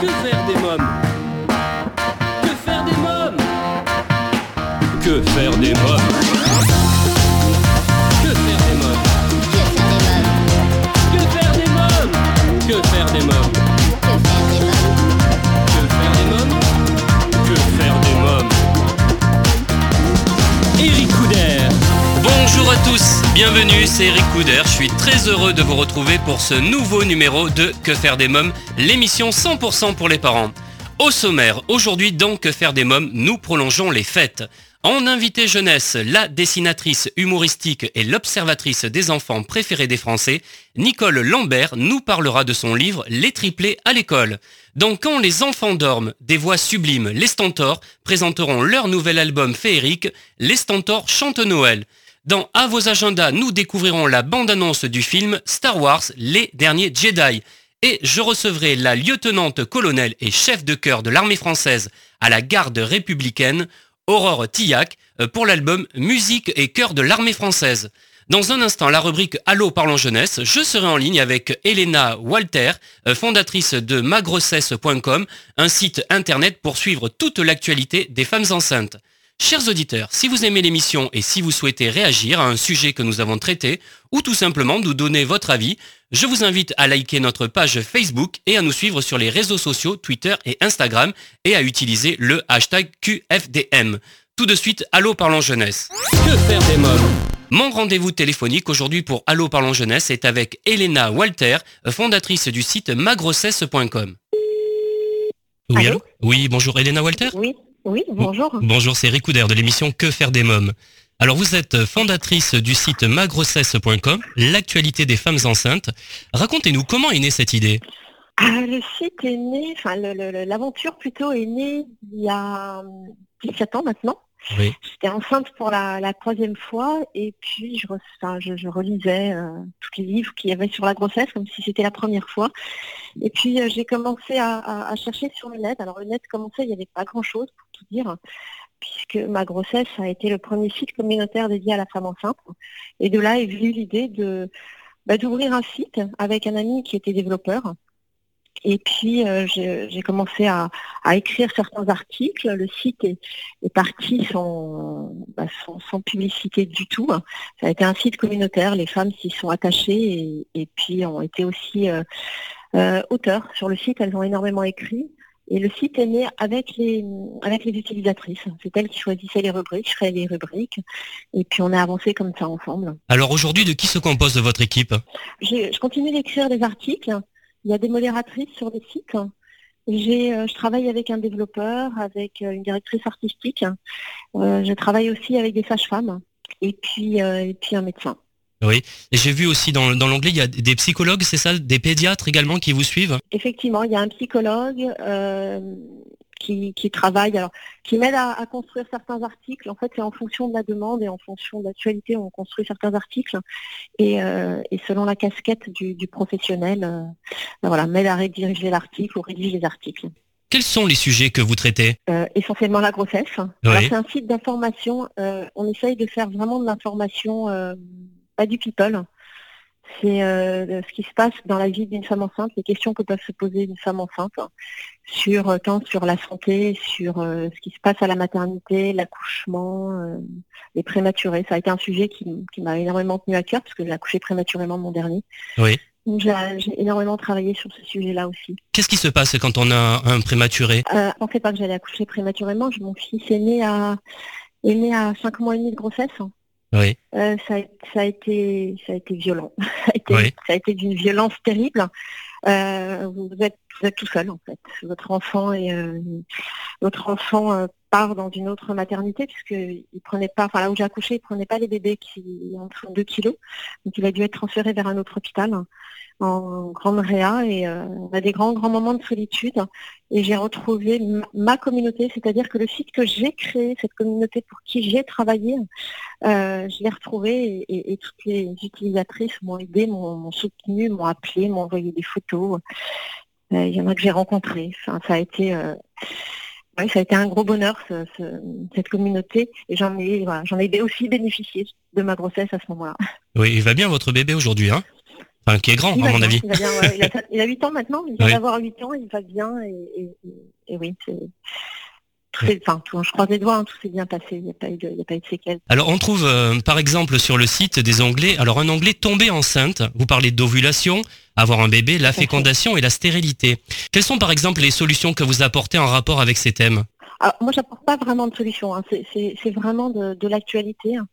Que faire des mômes Que faire des mômes Que faire des mômes Que faire des mômes Que faire des mômes Que faire des mômes Eric Couder. Bonjour à tous bienvenue, c'est Eric Couder. Je suis très heureux de vous retrouver pour ce nouveau numéro de Que faire des mômes, l'émission 100% pour les parents. Au sommaire, aujourd'hui dans Que faire des mômes, nous prolongeons les fêtes. En invité jeunesse, la dessinatrice humoristique et l'observatrice des enfants préférés des Français, Nicole Lambert nous parlera de son livre Les triplés à l'école. Dans Quand les enfants dorment, des voix sublimes, les Stentors présenteront leur nouvel album féerique, Les Stentors chantent Noël. Dans À vos agendas, nous découvrirons la bande-annonce du film Star Wars, Les Derniers Jedi. Et je recevrai la lieutenante colonel et chef de chœur de l'armée française à la garde républicaine, Aurore Tillac, euh, pour l'album Musique et chœur de l'armée française. Dans un instant, la rubrique Allô parlons jeunesse, je serai en ligne avec Elena Walter, euh, fondatrice de magrossesse.com, un site internet pour suivre toute l'actualité des femmes enceintes. Chers auditeurs, si vous aimez l'émission et si vous souhaitez réagir à un sujet que nous avons traité, ou tout simplement nous donner votre avis, je vous invite à liker notre page Facebook et à nous suivre sur les réseaux sociaux Twitter et Instagram et à utiliser le hashtag QFDM. Tout de suite, Allô Parlons Jeunesse. Que faire des mômes Mon rendez-vous téléphonique aujourd'hui pour Allô Parlons Jeunesse est avec Elena Walter, fondatrice du site magrossesse.com. Oui, Allô? Allô? Oui, bonjour Elena Walter? Oui, oui, bonjour. Bonjour, c'est Ricoudère de l'émission Que faire des mômes. Alors vous êtes fondatrice du site magrossesse.com, l'actualité des femmes enceintes. Racontez-nous comment est née cette idée? Ah, le site est né, enfin l'aventure plutôt est née il y a hum, 17 ans maintenant. J'étais enceinte pour la, troisième fois et puis je, relisais euh, tous les livres qu'il y avait sur la grossesse comme si c'était la première fois. Et puis euh, j'ai commencé à, chercher sur le net. Alors le net commençait, il n'y avait pas grand-chose pour tout dire, puisque ma grossesse a été le premier site communautaire dédié à la femme enceinte. Et de là est venue l'idée bah, d'ouvrir un site avec un ami qui était développeur. Et puis euh, j'ai commencé à, à écrire certains articles. Le site est, est parti sans, bah, sans, sans publicité du tout. Ça a été un site communautaire. Les femmes s'y sont attachées et, et puis ont été aussi euh, euh, auteurs sur le site. Elles ont énormément écrit. Et le site est né avec les, avec les utilisatrices. C'est elles qui choisissaient les rubriques, je créais les rubriques. Et puis on a avancé comme ça ensemble. Alors aujourd'hui, de qui se compose votre équipe? Je continue d'écrire des articles. Il y a des modératrices sur le site. J'ai, euh, je travaille avec un développeur, avec euh, une directrice artistique. Euh, je travaille aussi avec des sages-femmes et puis, et puis un médecin. Oui. Et j'ai vu aussi dans, dans l'onglet, il y a des psychologues, c'est ça Des pédiatres également qui vous suivent? Effectivement, il y a un psychologue euh, qui, qui travaille, alors, qui m'aide à, à construire certains articles. En fait, c'est en fonction de la demande et en fonction de l'actualité, on construit certains articles. Et, euh, et selon la casquette du, du professionnel, euh, ben voilà, m'aide à rédiger l'article ou rédige les articles. Quels sont les sujets que vous traitez? Euh, essentiellement la grossesse. Oui. C'est un site d'information. on essaye de faire vraiment de l'information, pas du people. C'est euh, ce qui se passe dans la vie d'une femme enceinte, les questions que peuvent se poser une femme enceinte, sur euh, tant sur la santé, sur euh, ce qui se passe à la maternité, l'accouchement, euh, les prématurés. Ça a été un sujet qui, qui m'a énormément tenu à cœur parce que j'ai accouché prématurément mon dernier. Oui. Donc j'ai énormément travaillé sur ce sujet-là aussi. Qu'est-ce qui se passe quand on a un prématuré? Euh, je pensais pas que j'allais accoucher prématurément. Mon fils est né à est né à cinq mois et demi de grossesse. Oui. Euh, ça, a, ça a été ça a été violent. Ça a été, Oui. ça a été d'une violence terrible. Euh, vous êtes vous êtes tout seul en fait. Votre enfant est euh, votre enfant euh, part dans une autre maternité puisque il prenait pas, enfin là où j'ai accouché, il prenait pas les bébés qui ont entre 2 kilos. Donc il a dû être transféré vers un autre hôpital en grande réa et euh, on a des grands grands moments de solitude et j'ai retrouvé ma, communauté, c'est-à-dire que le site que j'ai créé, cette communauté pour qui j'ai travaillé, euh, je l'ai retrouvé et, toutes les utilisatrices m'ont aidé, m'ont soutenu, m'ont appelé, m'ont envoyé des photos. Euh, Il y en a que j'ai rencontrés. Enfin, ça a été oui, ça a été un gros bonheur ce- ce- cette communauté et j'en ai voilà, j'en ai aussi bénéficié de ma grossesse à ce moment-là. Oui, il va bien votre bébé aujourd'hui, hein? Enfin, qui est grand, Il à mon bien, avis. Il, va bien, ouais. il, a, il a 8 ans maintenant, il vient Oui. d'avoir 8 ans, il va bien et, et- et oui, Enfin, tout- je croise les doigts, hein, tout s'est bien passé, il n'y a, pas eu de- il y a pas eu de séquelles. Alors, on trouve, euh, par exemple, sur le site des onglets, alors un onglet tomber enceinte. Vous parlez d'ovulation, avoir un bébé, la fécondation et la stérilité. Quelles sont, par exemple, les solutions que vous apportez en rapport avec ces thèmes? Alors, moi, j'apporte pas vraiment de solution. hein. C'est- vraiment de, de l'actualité. hein.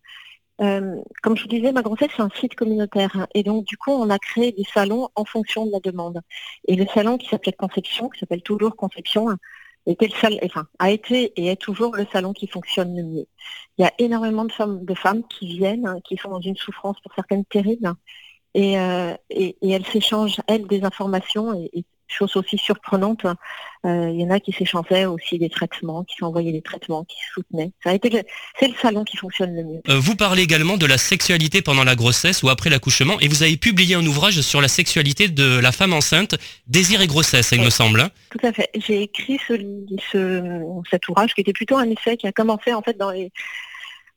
Euh, comme je vous disais, ma grossesse, c'est un site communautaire. hein. Et donc, du coup, on a créé des salons en fonction de la demande. Et le salon qui s'appelait Conception, qui s'appelle toujours Conception, était le enfin, a été et est toujours le salon qui fonctionne le mieux. Il y a énormément de femmes, de femmes qui viennent, hein, qui sont dans une souffrance pour certaines terrible. Et, euh, et, elles s'échangent, elles, des informations. Et chose aussi surprenante, euh, il y en a qui s'échangeaient aussi des traitements, qui s'envoyaient des traitements, qui se soutenaient. Ça a été c'est le salon qui fonctionne le mieux. Euh, Vous parlez également de la sexualité pendant la grossesse ou après l'accouchement et vous avez publié un ouvrage sur la sexualité de la femme enceinte, désir et grossesse, il me semble. hein. Tout à fait. J'ai écrit ce, ce, cet ouvrage qui était plutôt un essai qui a commencé en fait dans les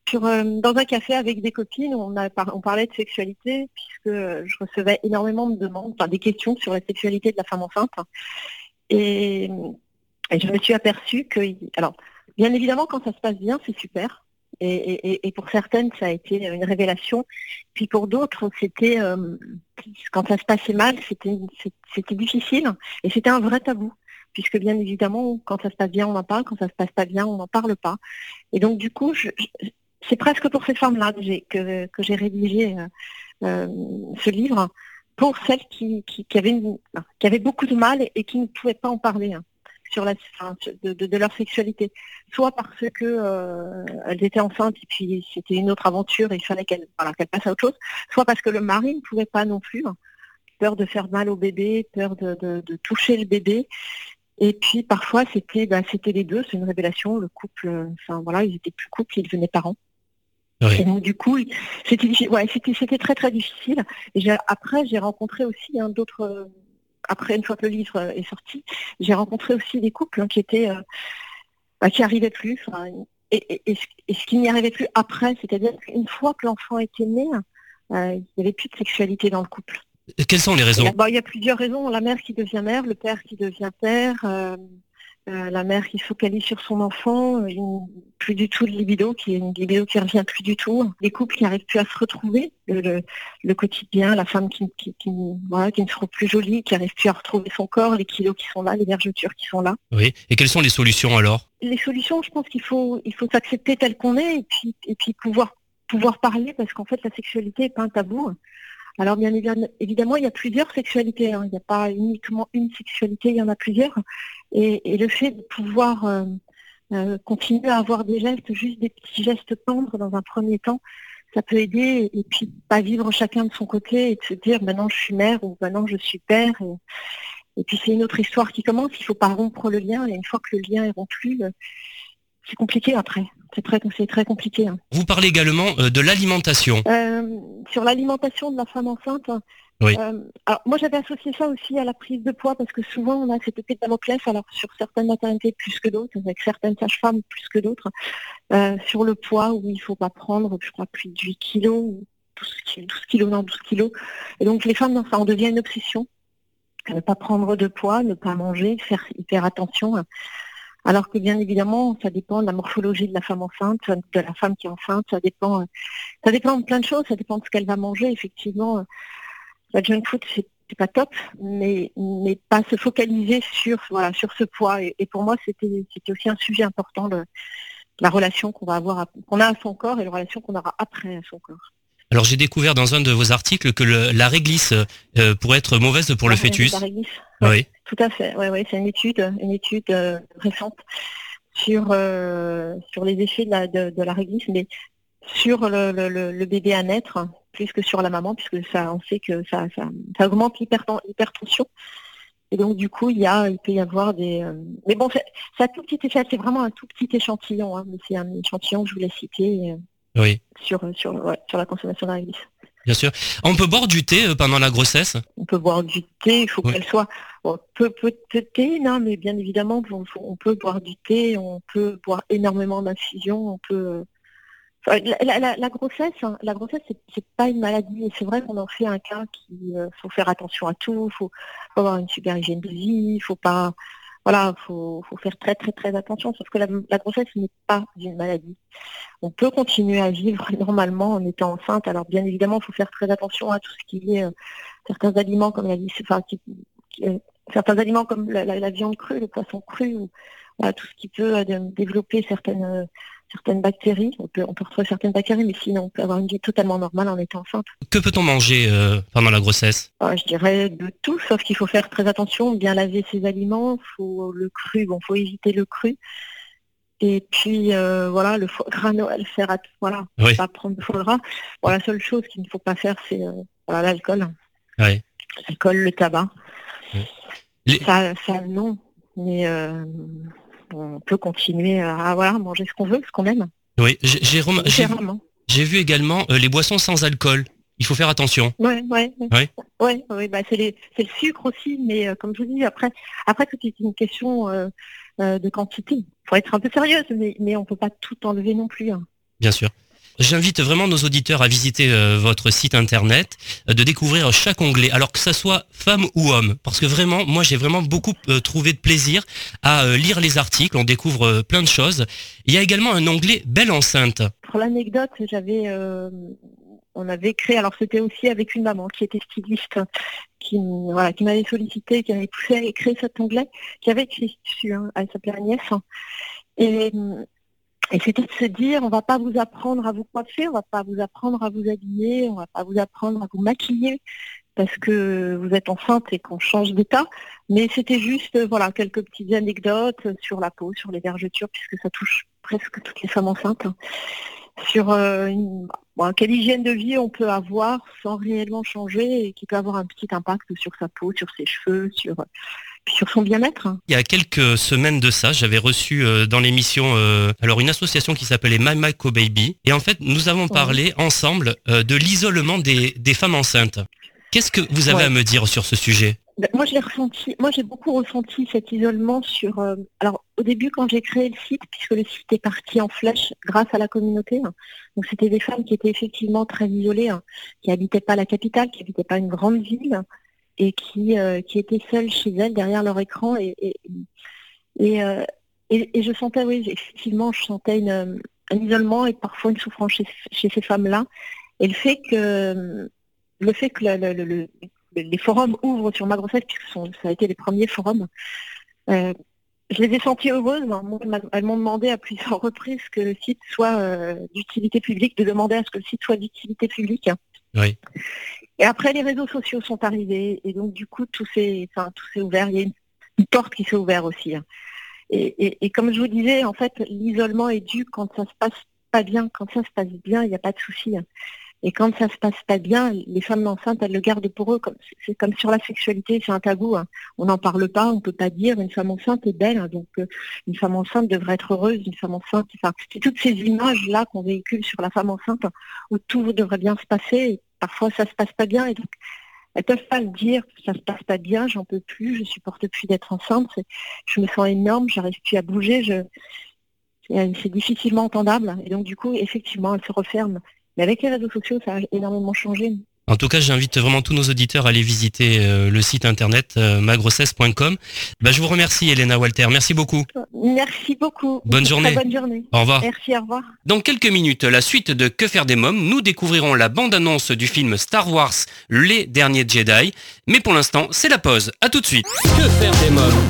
sur, euh, dans un café avec des copines, on, a par- on parlait de sexualité puisque euh, je recevais énormément de demandes, enfin des questions sur la sexualité de la femme enceinte. Et, je me suis aperçue que, alors, bien évidemment, quand ça se passe bien, c'est super. Et, pour certaines, ça a été une révélation. Puis pour d'autres, c'était euh, quand ça se passait mal, c'était difficile et c'était un vrai tabou. Puisque bien évidemment, quand ça se passe bien, on en parle, quand ça se passe pas bien, on n'en parle pas. Et donc du coup, je- c'est presque pour ces femmes-là que j'ai que, j'ai rédigé euh, euh, ce livre, pour celles qui, avaient beaucoup de mal et, qui ne pouvaient pas en parler hein, sur la de, leur sexualité, soit parce que euh, elles étaient enceintes et puis c'était une autre aventure et il fallait qu'elles passent à autre chose, soit parce que le mari ne pouvait pas non plus, hein, peur de faire mal au bébé, peur de, toucher le bébé. Et puis parfois c'était bah, c'était les deux, c'est une révélation, le couple, euh, enfin voilà, ils étaient plus couple, ils devenaient parents. Oui. Et donc du coup, c'était ouais, très très difficile. Et après j'ai rencontré aussi hein, d'autres euh, après une fois que le livre euh, est sorti, j'ai rencontré aussi des couples hein, qui étaient euh, bah, qui arrivaient plus. et, et- et ce- et ce qui n'y arrivait plus après, c'est-à-dire qu'une fois que l'enfant était né, euh, il n'y avait plus de sexualité dans le couple. Quelles sont les raisons là, bah, il y a plusieurs raisons. La mère qui devient mère, le père qui devient père, euh, euh, la mère qui se focalise sur son enfant, une- plus du tout de libido, qui est une libido qui revient plus du tout. Les couples qui n'arrivent plus à se retrouver, le, le- le quotidien, la femme qui, qui, qui, voilà, qui ne se trouve plus jolie, qui n'arrive plus à retrouver son corps, les kilos qui sont là, les vergetures qui sont là. Oui. Et quelles sont les solutions alors? Les solutions, je pense qu'il faut, il faut s'accepter tel qu'on est et puis, et puis pouvoir, pouvoir parler parce qu'en fait la sexualité n'est pas un tabou. Alors bien évi- évidemment, il y a plusieurs sexualités. hein. Il n'y a pas uniquement une sexualité, il y en a plusieurs. Et, et le fait de pouvoir euh, euh, continuer à avoir des gestes, juste des petits gestes tendres dans un premier temps, ça peut aider. Et puis pas vivre chacun de son côté et de se dire maintenant je suis mère ou maintenant je suis père. Et, et puis c'est une autre histoire qui commence. Il ne faut pas rompre le lien. Et une fois que le lien est rompu, euh, c'est compliqué après. C'est très, c'est très compliqué. hein. Vous parlez également euh, de l'alimentation. Euh, sur l'alimentation de la femme enceinte, Oui. euh, alors moi j'avais associé ça aussi à la prise de poids parce que souvent on a cette épée de Damoclès, alors sur certaines maternités plus que d'autres, avec certaines sages-femmes plus que d'autres, euh, sur le poids où il ne faut pas prendre, je crois, plus de 8 kilos, ou 12 kilos, 12 kilos, non, 12 kilos. Et donc les femmes, ça en devient une obsession. Ne pas prendre de poids, ne pas manger, faire hyper attention. Alors que bien évidemment, ça dépend de la morphologie de la femme enceinte, de la femme qui est enceinte, ça dépend, euh, ça dépend de plein de choses, ça dépend de ce qu'elle va manger. Effectivement, euh, la junk food, c'est pas top, mais, mais pas se focaliser sur, voilà, sur ce poids. Et, pour moi, c'était aussi un sujet important, la relation qu'on va avoir, qu'on a à son corps et la relation qu'on aura après à son corps. Alors j'ai découvert dans un de vos articles que le- la réglisse euh, pourrait être mauvaise pour le La- fœtus. la réglisse. Oui. Tout à fait, oui, oui, c'est une étude, une étude euh, récente sur euh, sur les effets de la, de, de la réglisse, mais sur le, le- le- le bébé à naître plus que sur la maman, puisque ça, on sait que ça, ça, ça augmente l'hyperten- l'hypertension. Et donc du coup, il y a, il peut y avoir des. mais bon, c'est un tout petit effet, c'est vraiment un tout petit échantillon, hein, mais c'est un échantillon que je voulais citer Oui, sur sur ouais, sur la consommation la réglisse. bien sûr. On peut boire du thé euh, pendant la grossesse? On peut boire du thé, il faut qu'elle soit bon, peu, peu de thé, non, mais bien évidemment, on, on peut boire du thé, on peut boire énormément d'infusions, on peut, euh, La, grossesse, hein, la grossesse, c'est pas une maladie. Et c'est vrai qu'on en fait un cas qui euh, faut faire attention à tout, faut, faut avoir une super hygiène de vie, il faut pas, voilà, faut, faut faire très très très attention. Sauf que la, grossesse n'est pas une maladie. On peut continuer à vivre normalement en étant enceinte. Alors bien évidemment, il faut faire très attention à tout ce qui est euh, certains aliments comme la enfin, euh, certains aliments comme la, viande crue, le poisson cru, ou, tout ce qui peut développer certaines certaines bactéries. On peut, on peut retrouver certaines bactéries, mais sinon, on peut avoir une vie totalement normale en étant enceinte. Que peut-on manger euh, pendant la grossesse? Ah, Je dirais de tout, sauf qu'il faut faire très attention, bien laver ses aliments, faut le cru, bon, faut éviter le cru. Et puis euh, voilà, le foie gras Noël, faire voilà, pas prendre de foie gras. la seule chose qu'il ne faut pas faire, c'est euh, l'alcool. L'alcool, le tabac. Ça, ça, non. Mais on peut continuer à voilà, manger ce qu'on veut, ce qu'on aime. Oui, j'ai j'ai vu également euh, les boissons sans alcool. Il faut faire attention. Oui, oui. Ouais. Ouais, bah c'est le sucre aussi, mais euh, comme je vous dis, après, après c'est une question euh, de quantité. Il faut être un peu sérieuse, mais, mais on ne peut pas tout enlever non plus. Hein. Bien sûr. J'invite vraiment nos auditeurs à visiter euh, votre site internet, euh, de découvrir chaque onglet, alors que ça soit femme ou homme, parce que vraiment, moi j'ai vraiment beaucoup euh, trouvé de plaisir à lire les articles, on découvre plein de choses. Il y a également un onglet Belle enceinte. Pour l'anecdote, j'avais, on avait créé, alors c'était aussi avec une maman qui était styliste, qui, m'avait sollicité, qui avait poussé à créer cet onglet, qui avait écrit dessus, hein, elle s'appelait Agnès. Et et c'était de se dire, on va pas vous apprendre à vous coiffer, on va pas vous apprendre à vous habiller, on va pas vous apprendre à vous maquiller parce que vous êtes enceinte et qu'on change d'état. Mais c'était juste, voilà, quelques petites anecdotes sur la peau, sur les vergetures, puisque ça touche presque toutes les femmes enceintes. Sur euh, quelle hygiène de vie on peut avoir sans réellement changer et qui peut avoir un petit impact sur sa peau, sur ses cheveux, sur sur son bien-être. Il y a quelques semaines de ça, j'avais reçu euh, dans l'émission euh, alors une association qui s'appelait My Myco Baby et en fait nous avons parlé ensemble euh, de l'isolement des, femmes enceintes. Qu'est-ce que vous avez à me dire sur ce sujet? Ben, moi, j'ai ressenti, moi, j'ai beaucoup ressenti cet isolement sur. alors, au début, quand j'ai créé le site, puisque le site est parti en flèche grâce à la communauté, hein, donc c'était des femmes qui étaient effectivement très isolées, hein, qui n'habitaient pas la capitale, qui n'habitaient pas une grande ville, et qui, euh, qui étaient seules chez elles derrière leur écran et, euh, et, et, je sentais, oui, effectivement, je sentais une, un isolement et parfois une souffrance chez, ces femmes-là. Et le fait que le fait que le, les forums ouvrent sur ma grossesse, puisque ça a été les premiers forums, euh, je les ai sentis heureuses. Elles m'ont demandé à plusieurs reprises que le site soit d'utilité publique, de demander à ce que le site soit d'utilité publique. Oui. Et après, les réseaux sociaux sont arrivés, et donc du coup, tout s'est, ouvert. Il y a une, porte qui s'est ouverte aussi. Hein. Et, comme je vous disais, en fait, l'isolement est dû quand ça se passe pas bien. Quand ça se passe bien, il n'y a pas de souci. Hein. Et quand ça se passe pas bien, les femmes enceintes, elles le gardent pour eux. c'est comme sur la sexualité, c'est un tabou. Hein. On n'en parle pas, on ne peut pas dire une femme enceinte est belle. donc euh, une femme enceinte devrait être heureuse. Une femme enceinte, c'est toutes ces images là qu'on véhicule sur la femme enceinte où tout devrait bien se passer parfois ça se passe pas bien et donc elles peuvent pas le dire, ça se passe pas bien, j'en peux plus, je supporte plus d'être enceinte, je me sens énorme, j'arrive plus à bouger, je c'est difficilement entendable et donc du coup effectivement elle se referme. Mais avec les réseaux sociaux ça a énormément changé. En tout cas, j'invite vraiment tous nos auditeurs à aller visiter euh, le site internet euh, magrossesse.com. Bah, je vous remercie, Elena Walter. Merci beaucoup. Merci beaucoup. Bonne journée. bonne journée. Au revoir. Merci, au revoir. Dans quelques minutes, la suite de Que faire des mômes, nous découvrirons la bande-annonce du film Star Wars Les Derniers Jedi. Mais pour l'instant, c'est la pause. À tout de suite. Que faire des mômes?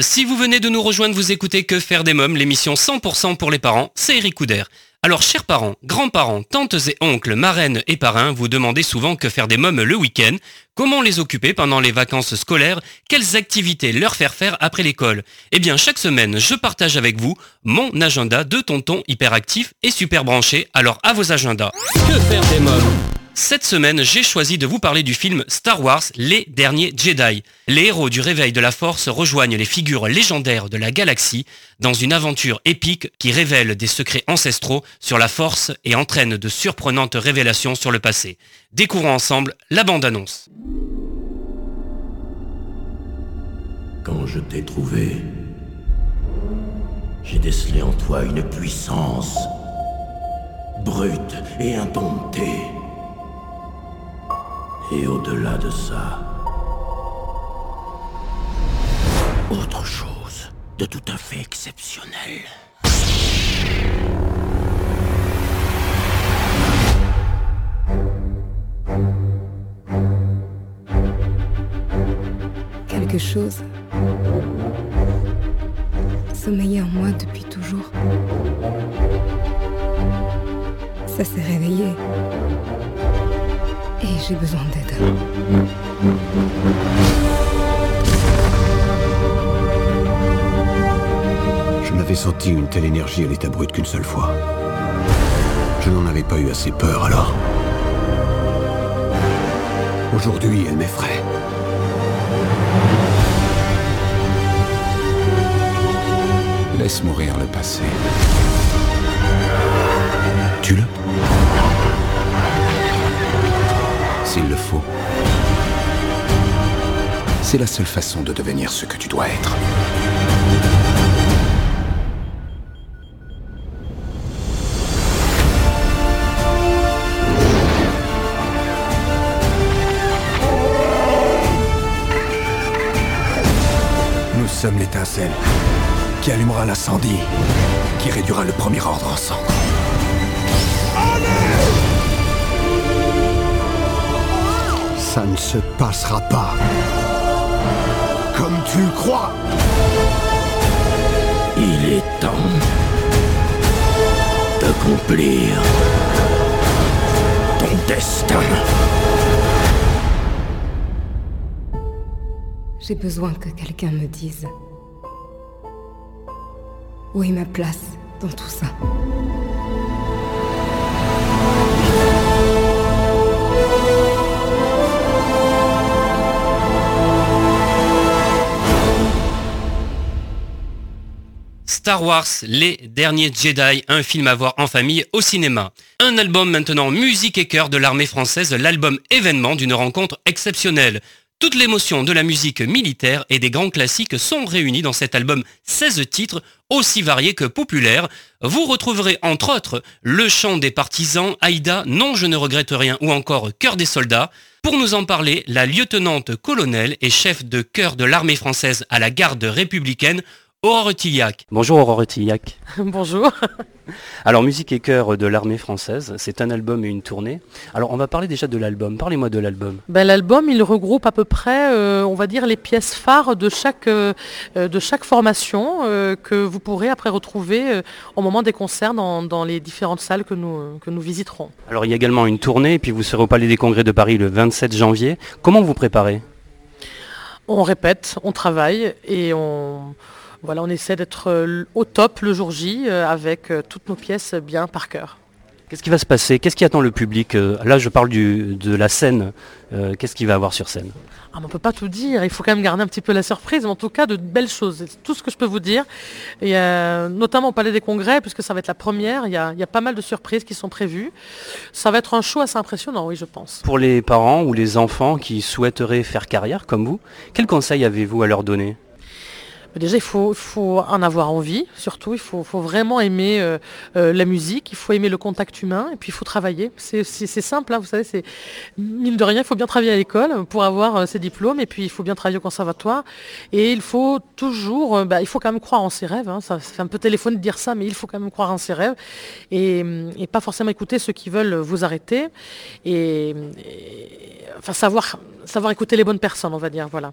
Si vous venez de nous rejoindre, vous écoutez Que faire des mômes, l'émission 100% pour les parents, c'est Eric Couder. Alors, chers parents, grands-parents, tantes et oncles, marraines et parrains, vous demandez souvent que faire des mômes le week-end, comment les occuper pendant les vacances scolaires, quelles activités leur faire faire après l'école? Eh bien, chaque semaine, je partage avec vous mon agenda de tonton hyperactif et super branché, alors à vos agendas. Que faire des mômes? Cette semaine, j'ai choisi de vous parler du film Star Wars Les Derniers Jedi. Les héros du réveil de la force rejoignent les figures légendaires de la galaxie dans une aventure épique qui révèle des secrets ancestraux sur la force et entraîne de surprenantes révélations sur le passé. Découvrons ensemble la bande-annonce. Quand je t'ai trouvé, j'ai décelé en toi une puissance brute et indomptée. Et au-delà de ça, autre chose de tout à fait exceptionnel. Quelque chose sommeillait en moi depuis toujours. Ça s'est réveillé. Et j'ai besoin d'aide. Je n'avais senti une telle énergie à l'état brut qu'une seule fois. Je n'en avais pas eu assez peur alors. Aujourd'hui, elle m'effraie. Laisse mourir le passé. Tue-le. S'il le faut. C'est la seule façon de devenir ce que tu dois être. Nous sommes l'étincelle qui allumera l'incendie, qui réduira le premier ordre en. Ça ne se passera pas. Comme tu le crois. Il est temps d'accomplir ton destin. J'ai besoin que quelqu'un me dise où est ma place dans tout ça. Star Wars, Les Derniers Jedi, un film à voir en famille au cinéma. Un album maintenant musique et cœur de l'armée française, l'album événement d'une rencontre exceptionnelle. Toute l'émotion de la musique militaire et des grands classiques sont réunis dans cet album 16 titres, aussi variés que populaires. Vous retrouverez entre autres Le chant des partisans, Aïda, Non je ne regrette rien ou encore Cœur des soldats. Pour nous en parler, la lieutenante colonel et chef de chœur de l'armée française à la garde républicaine, Aurore Tillac. Bonjour Aurore Tillac. Bonjour. Alors musique et chœur de l'armée française, c'est un album et une tournée. Alors on va parler déjà de l'album. Parlez-moi de l'album. Ben, L'album, il regroupe à peu près, euh, on va dire, les pièces phares de chaque, euh, de chaque formation euh, que vous pourrez après retrouver euh, au moment des concerts dans, dans les différentes salles que nous, que nous visiterons. Alors il y a également une tournée et puis vous serez au Palais des Congrès de Paris le 27 janvier. Comment vous préparez? On répète, on travaille et on, voilà, on essaie d'être euh, au top le jour J euh, avec euh, toutes nos pièces bien par cœur. Qu'est-ce qui va se passer? Qu'est-ce qui attend le public? Là je parle du, de la scène. Euh, Qu'est-ce qu'il va avoir sur scène? Ah, on ne peut pas tout dire, il faut quand même garder un petit peu la surprise, mais en tout cas de belles choses, c'est tout ce que je peux vous dire. Et, euh, notamment au Palais des Congrès, puisque ça va être la première, il y a, il y a pas mal de surprises qui sont prévues. Ça va être un show assez impressionnant, oui, je pense. Pour les parents ou les enfants qui souhaiteraient faire carrière comme vous, quels conseils avez-vous à leur donner? Déjà, il faut, en avoir envie, surtout, il faut, vraiment aimer euh, euh, la musique, il faut aimer le contact humain, et puis il faut travailler. C'est simple, hein, vous savez, mine de rien, il faut bien travailler à l'école pour avoir euh, ses diplômes, et puis il faut bien travailler au conservatoire. Et il faut toujours, bah, il faut quand même croire en ses rêves. hein. ça, fait un peu téléphone de dire ça, mais il faut quand même croire en ses rêves, et, pas forcément écouter ceux qui veulent vous arrêter, et, et- enfin savoir, savoir écouter les bonnes personnes, on va dire, voilà.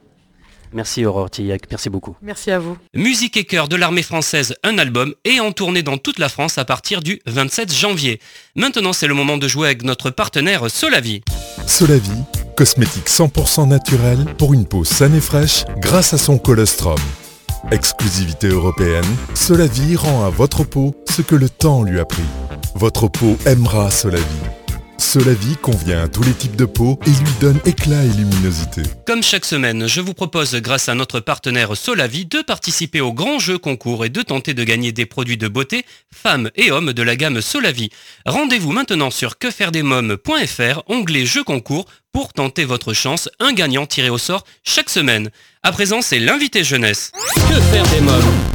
Merci Aurore Tillac, merci beaucoup. Merci à vous. Musique et chœur de l'armée française, un album, et en tournée dans toute la France à partir du 27 janvier. Maintenant c'est le moment de jouer avec notre partenaire Solavi. Solavi, cosmétique 100% naturel pour une peau saine et fraîche grâce à son colostrum. Exclusivité européenne, Solavi rend à votre peau ce que le temps lui a pris. Votre peau aimera Solavi. Solavi convient à tous les types de peau et lui donne éclat et luminosité. Comme chaque semaine, je vous propose, grâce à notre partenaire Solavi, de participer au grand jeu concours et de tenter de gagner des produits de beauté, femmes et hommes de la gamme Solavi. Rendez-vous maintenant sur quefairedesmoms.fr, onglet jeu concours, pour tenter votre chance, un gagnant tiré au sort chaque semaine. À présent, c'est l'invité jeunesse. Que faire des mômes?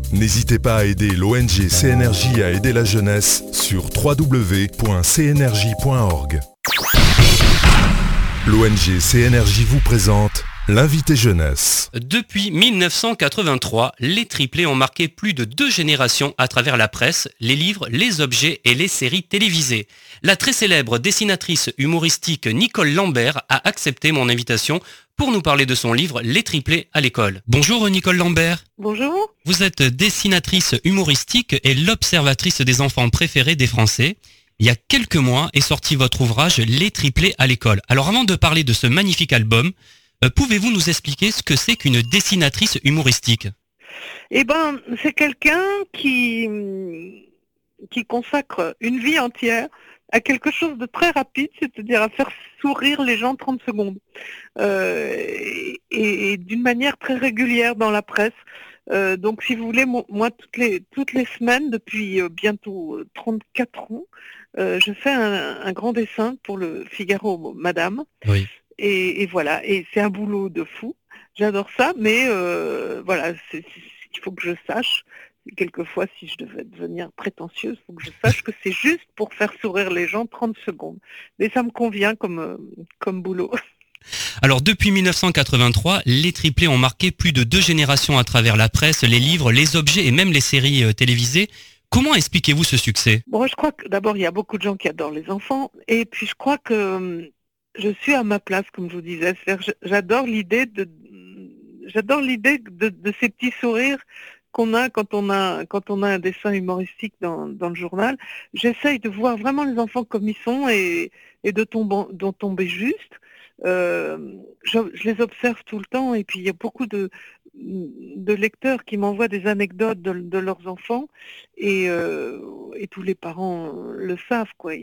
N'hésitez pas à aider l'ONG CNRJ à aider la jeunesse sur www.cnrj.org. L'ONG CNRJ vous présente l'invité jeunesse. Depuis 1983, les triplés ont marqué plus de deux générations à travers la presse, les livres, les objets et les séries télévisées. La très célèbre dessinatrice humoristique Nicole Lambert a accepté mon invitation pour nous parler de son livre Les triplés à l'école. Bonjour Nicole Lambert. Bonjour. Vous êtes dessinatrice humoristique et l'observatrice des enfants préférés des Français. Il y a quelques mois est sorti votre ouvrage Les triplés à l'école. Alors avant de parler de ce magnifique album, pouvez-vous nous expliquer ce que c'est qu'une dessinatrice humoristique? Eh ben, c'est quelqu'un qui, qui consacre une vie entière à quelque chose de très rapide, c'est-à-dire à faire sourire les gens 30 secondes. Euh, et, d'une manière très régulière dans la presse. Euh, donc si vous voulez, moi toutes les, toutes les semaines, depuis euh, bientôt 34 ans, je fais un, grand dessin pour le Figaro Madame. Oui. Et, voilà, et c'est un boulot de fou. J'adore ça, mais voilà, il faut que je sache quelquefois, si je devais devenir prétentieuse, il faut que je sache que c'est juste pour faire sourire les gens 30 secondes. Mais ça me convient comme, euh, comme boulot. Alors depuis 1983, les triplés ont marqué plus de deux générations à travers la presse, les livres, les objets et même les séries euh, télévisées. Comment expliquez-vous ce succès? Bon, je crois que d'abord il y a beaucoup de gens qui adorent les enfants, et puis je crois que euh, je suis à ma place, comme je vous disais. J'adore l'idée de, j'adore l'idée de, de, ces petits sourires qu'on a quand on a quand on a un dessin humoristique dans, dans le journal. J'essaye de voir vraiment les enfants comme ils sont et, et de tomber, d'en tomber juste. Euh, je, les observe tout le temps et puis il y a beaucoup de, de lecteurs qui m'envoient des anecdotes de, de leurs enfants et, euh, et, tous les parents le savent quoi.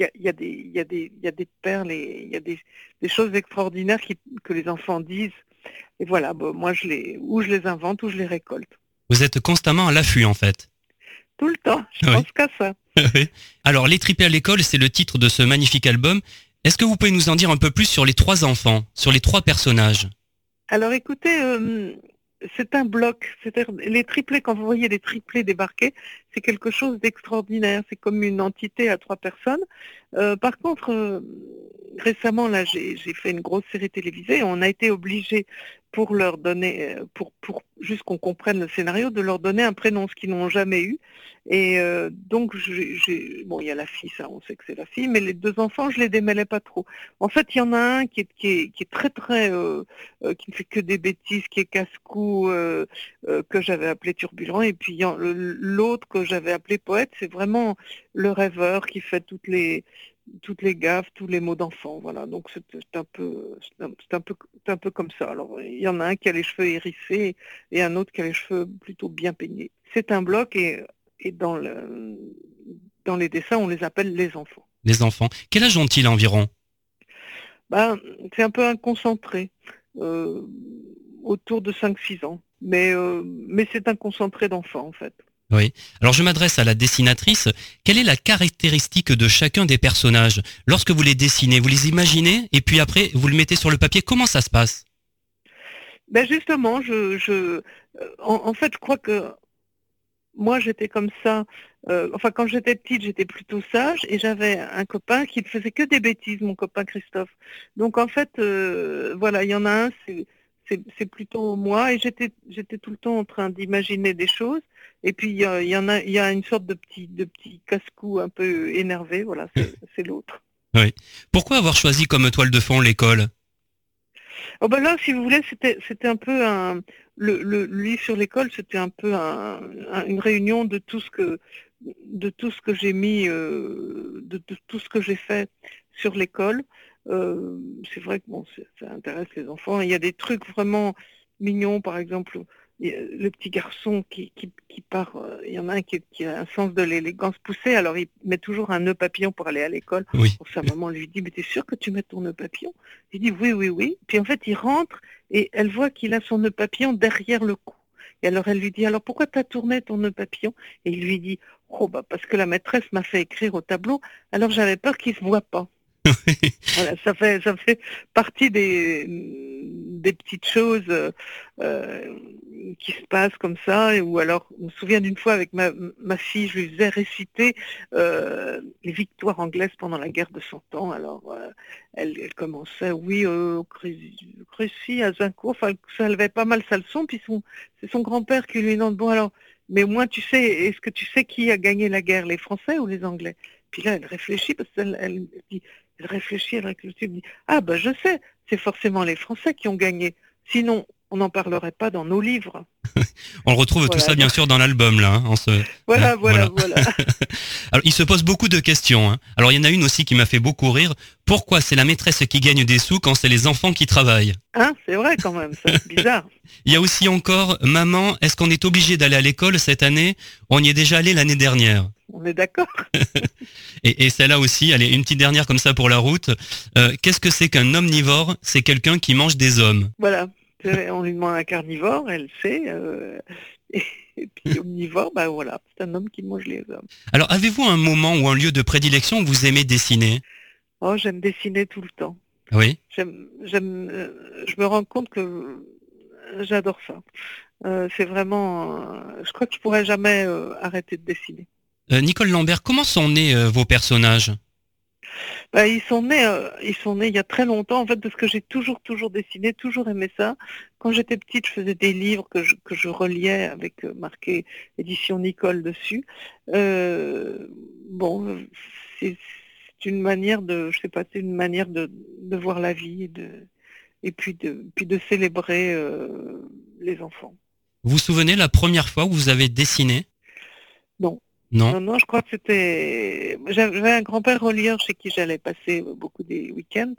Y a, il y a, des, y a, des, il y a des perles et il y a des, des choses extraordinaires qui, que les enfants disent. Et voilà, bon, moi je les, ou je les invente ou je les récolte. Vous êtes constamment à l'affût en fait. Tout le temps, je pense qu'à ça. Alors, Les Tripés à l'école, c'est le titre de ce magnifique album. Est-ce que vous pouvez nous en dire un peu plus sur les trois enfants, sur les trois personnages? Alors écoutez, euh, c'est un bloc. C'est-à-dire les triplés, quand vous voyez les triplés débarquer, c'est quelque chose d'extraordinaire. C'est comme une entité à trois personnes. Euh, par contre, euh, récemment, là, j'ai fait une grosse série télévisée. On a été obligé pour leur donner, euh, pour, pour juste qu'on comprenne le scénario, de leur donner un prénom, ce qu'ils n'ont jamais eu. Et euh, donc, j'ai, bon, il y a la fille, ça, on sait que c'est la fille, mais les deux enfants, je les démêlais pas trop. En fait, il y en a un qui est, qui est, qui est très, très, euh, qui ne fait que des bêtises, qui est casse-cou, que j'avais appelé turbulent, et puis l'autre que j'avais appelé poète, c'est vraiment le rêveur qui fait toutes les toutes les gaffes, tous les mots d'enfant. Voilà, donc c'est un peu, c'est un, peu, un peu comme ça. Alors il y en a un qui a les cheveux hérissés et un autre qui a les cheveux plutôt bien peignés. C'est un bloc et, et dans le, dans les dessins on les appelle les enfants. Les enfants. Quel âge ont-ils environ? Ben, c'est un peu inconcentré, euh, autour de 5-6 ans. Mais, euh, mais c'est un concentré d'enfants en fait. Oui. Alors je m'adresse à la dessinatrice. Quelle est la caractéristique de chacun des personnages? Lorsque vous les dessinez, vous les imaginez et puis après vous le mettez sur le papier. Comment ça se passe? Ben justement, je, euh, en, fait, je crois que moi j'étais comme ça. Euh, enfin, quand j'étais petite, j'étais plutôt sage et j'avais un copain qui ne faisait que des bêtises, mon copain Christophe. Donc en fait, euh, voilà, il y en a un, c'est plutôt moi et j'étais tout le temps en train d'imaginer des choses et puis il y, en a il y a une sorte de petit de petit casse-cou un peu énervé voilà c'est l'autre. Oui. Pourquoi avoir choisi comme toile de fond l'école? Oh ben là si vous voulez c'était c'était un peu un le, le, livre sur l'école c'était un peu un, une réunion de tout ce que de tout ce que j'ai mis euh, de, de, tout ce que j'ai fait sur l'école euh, c'est vrai que bon, ça intéresse les enfants. Il y a des trucs vraiment mignons, par exemple, le petit garçon qui, qui, qui part, euh, il y en a un qui, qui a un sens de l'élégance poussé, alors il met toujours un nœud papillon pour aller à l'école. Oui. Sa maman lui dit, mais t'es sûr que tu mets ton nœud papillon? Il dit, oui, oui, oui. Puis en fait, il rentre et elle voit qu'il a son nœud papillon derrière le cou. Et alors elle lui dit, alors pourquoi t'as tourné ton nœud papillon? Et il lui dit, oh bah parce que la maîtresse m'a fait écrire au tableau, alors j'avais peur qu'il se voit pas. Ça fait ça fait partie des des petites choses euh, qui se passent comme ça. Ou alors, je me souviens d'une fois avec ma, ma fille, je lui faisais réciter euh, les victoires anglaises pendant la guerre de Cent Ans. Alors, euh, elle, commençait, oui, Crécy, Azincourt, enfin, ça levait pas mal sa leçon. Puis c'est son grand-père qui lui demande, bon alors, mais moi, tu sais, est-ce que tu sais qui a gagné la guerre, les Français ou les Anglais? Puis là, elle réfléchit parce qu'elle elle, dit- elle réfléchit, elle réfléchit, elle dit, ah ben je sais, c'est forcément les Français qui ont gagné. Sinon, on n'en parlerait pas dans nos livres. On retrouve tout ça bien sûr dans l'album là. hein, ce- Voilà, voilà, voilà. Alors, il se pose beaucoup de questions. hein. Alors, il y en a une aussi qui m'a fait beaucoup rire. Pourquoi c'est la maîtresse qui gagne des sous quand c'est les enfants qui travaillent? Hein, c'est vrai quand même, ça, c'est bizarre. Il y a aussi encore, maman, est-ce qu'on est obligé d'aller à l'école cette année? On y est déjà allé l'année dernière. On est d'accord Et, et celle-là aussi, allez, une petite dernière comme ça pour la route. Euh, Qu'est-ce que c'est qu'un omnivore? C'est quelqu'un qui mange des hommes. Voilà. C'est- On lui demande un carnivore, elle sait. euh, et, puis omnivore, bah voilà, c'est un homme qui mange les hommes. Alors, avez-vous un moment ou un lieu de prédilection où vous aimez dessiner? Oh, j'aime dessiner tout le temps. Oui. J'aime, j'aime, euh, je me rends compte que euh, j'adore ça. Euh, c'est vraiment, euh, je crois que je pourrais jamais euh, arrêter de dessiner. Euh, Nicole Lambert, comment sont nés euh, vos personnages? Bah, ils sont nés, euh, ils sont nés il y a très longtemps en fait parce que j'ai toujours, toujours dessiné, toujours aimé ça. Quand j'étais petite, je faisais des livres que je, que je reliais avec euh, marqué édition Nicole dessus. Euh, bon, c'est une manière de, je sais pas, c'est une manière de, de voir la vie et de, et puis de, puis de célébrer les enfants. Vous vous souvenez la première fois où vous avez dessiné? Non. Non Non, non, je crois que c'était. J'avais un grand-père relieur chez qui j'allais passer beaucoup des week-ends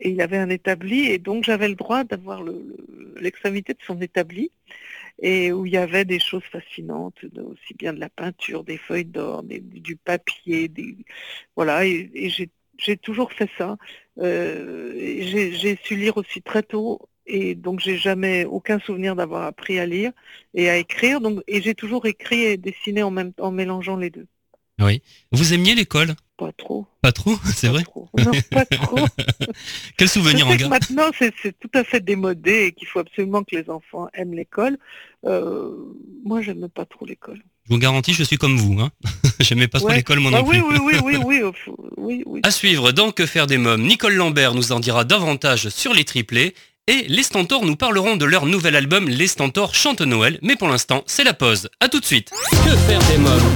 et il avait un établi et donc j'avais le droit d'avoir le- le- l'extrémité de son établi et où il y avait des choses fascinantes, aussi bien de la peinture, des feuilles d'or, du papier, des voilà et, j'ai toujours fait ça. Euh, j'ai su lire aussi très tôt et donc j'ai jamais aucun souvenir d'avoir appris à lire et à écrire. Donc et j'ai toujours écrit et dessiné en même en mélangeant les deux. Oui. Vous aimiez l'école? Pas trop. Pas trop, c'est vrai trop. Non, pas trop. Quel Je souvenir en que garde maintenant, c'est tout à fait démodé et qu'il faut absolument que les enfants aiment l'école. Euh, moi, j'aime pas trop l'école. Je vous garantis, je suis comme vous. Hein. J'aimais pas trop l'école, moi Ah non oui, plus. oui, oui, oui, oui, oui, oui. À suivre dans Que faire des mômes, Nicole Lambert nous en dira davantage sur les triplés et les Stentors nous parleront de leur nouvel album Les Stentors chantent Noël, mais pour l'instant, c'est la pause. À tout de suite. Que faire des mômes?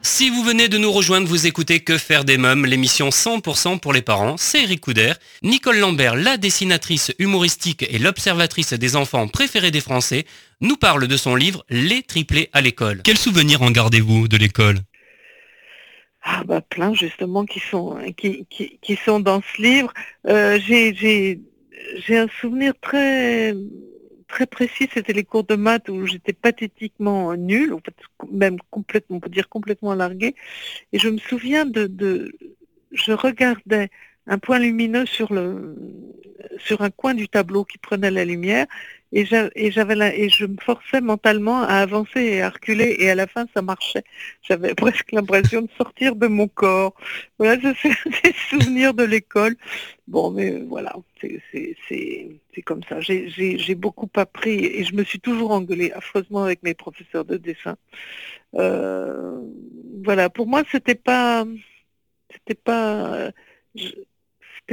Si vous venez de nous rejoindre, vous écoutez Que faire des mômes, l'émission 100% pour les parents, c'est Eric Couder. Nicole Lambert, la dessinatrice humoristique et l'observatrice des enfants préférés des Français, nous parle de son livre Les triplés à l'école. Quel souvenir en gardez-vous de l'école? Ah bah plein justement qui sont qui, qui, qui sont dans ce livre. Euh, j'ai j'ai un souvenir très très précis, c'était les cours de maths où j'étais pathétiquement nulle, en fait, même complètement, on peut dire complètement larguée. Et je me souviens de, de je regardais un point lumineux sur le sur un coin du tableau qui prenait la lumière et j'a- et j'avais et je me forçais mentalement à avancer et à reculer et à la fin ça marchait. J'avais presque l'impression de sortir de mon corps. Voilà, ça, c'est des souvenirs de l'école. Bon, mais voilà, c'est comme ça. J'ai- beaucoup appris et je me suis toujours engueulée affreusement avec mes professeurs de dessin. Euh, voilà, pour moi, c'était pas, c'était pas, je-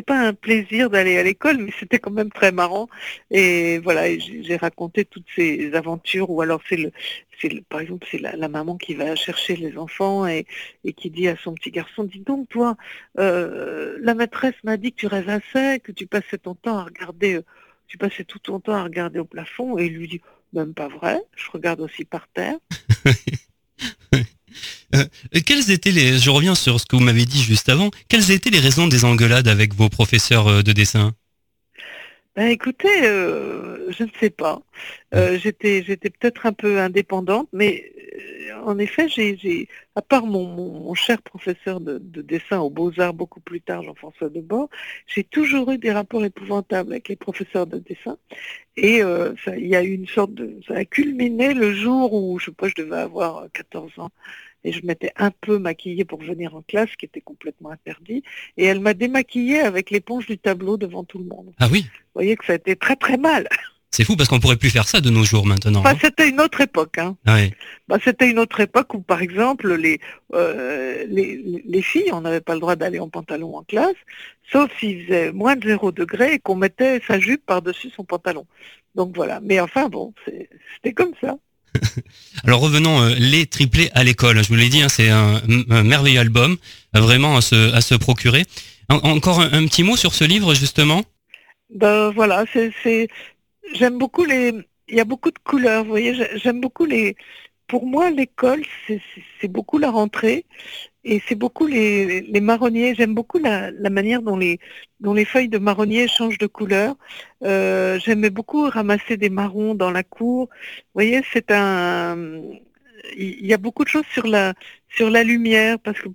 pas un plaisir d'aller à l'école, mais c'était quand même très marrant. Et voilà, j'ai raconté toutes ces aventures, ou alors c'est le, c'est le- par exemple, c'est la, la maman qui va chercher les enfants et, et qui dit à son petit garçon, dis donc toi, euh, la maîtresse m'a dit que tu rêvassais, que tu passais ton temps à regarder, euh, tu passais tout ton temps à regarder au plafond, et il lui dit, même pas vrai, je regarde aussi par terre. Euh, quelles étaient les, je reviens sur ce que vous m'avez dit juste avant, quelles étaient les raisons des engueulades avec vos professeurs euh, de dessin? Ben, écoutez, euh, je ne sais pas. Euh, j'étais, j'étais peut-être un peu indépendante, mais euh, en effet, j'ai, à part mon, mon, mon cher professeur de, de dessin aux Beaux-Arts beaucoup plus tard, Jean-François Debord, j'ai toujours eu des rapports épouvantables avec les professeurs de dessin. Et euh, ça, il y a eu une sorte de, ça a culminé le jour où, je sais pas, je devais avoir 14 ans et je m'étais un peu maquillée pour venir en classe, ce qui était complètement interdit. Et elle m'a démaquillée avec l'éponge du tableau devant tout le monde. Ah oui, Vous voyez que ça a été très très mal. c'est fou parce qu'on pourrait plus faire ça de nos jours maintenant. Hein. c'était une autre époque. Hein. Ouais. Bah, c'était une autre époque où, par exemple, les, euh, les, les filles, on n'avait pas le droit d'aller en pantalon en classe, sauf s'il faisait moins de 0 degré et qu'on mettait sa jupe par-dessus son pantalon. Donc voilà. Mais enfin, bon, c'était comme ça. Alors revenons euh, les triplés à l'école. Je vous l'ai dit, hein, c'est un, merveilleux album, euh, vraiment à se, procurer. En- encore un, petit mot sur ce livre justement? Ben voilà, c'est, j'aime beaucoup les, il y a beaucoup de couleurs, vous voyez, j'ai- j'aime beaucoup les, pour moi l'école, c'est beaucoup la rentrée et c'est beaucoup les, les marronniers, j'aime beaucoup la, manière dont les, dont les feuilles de marronnier changent de couleur. Euh, j'aimais beaucoup ramasser des marrons dans la cour. Vous voyez, c'est un, il y a beaucoup de choses sur la, sur la lumière parce que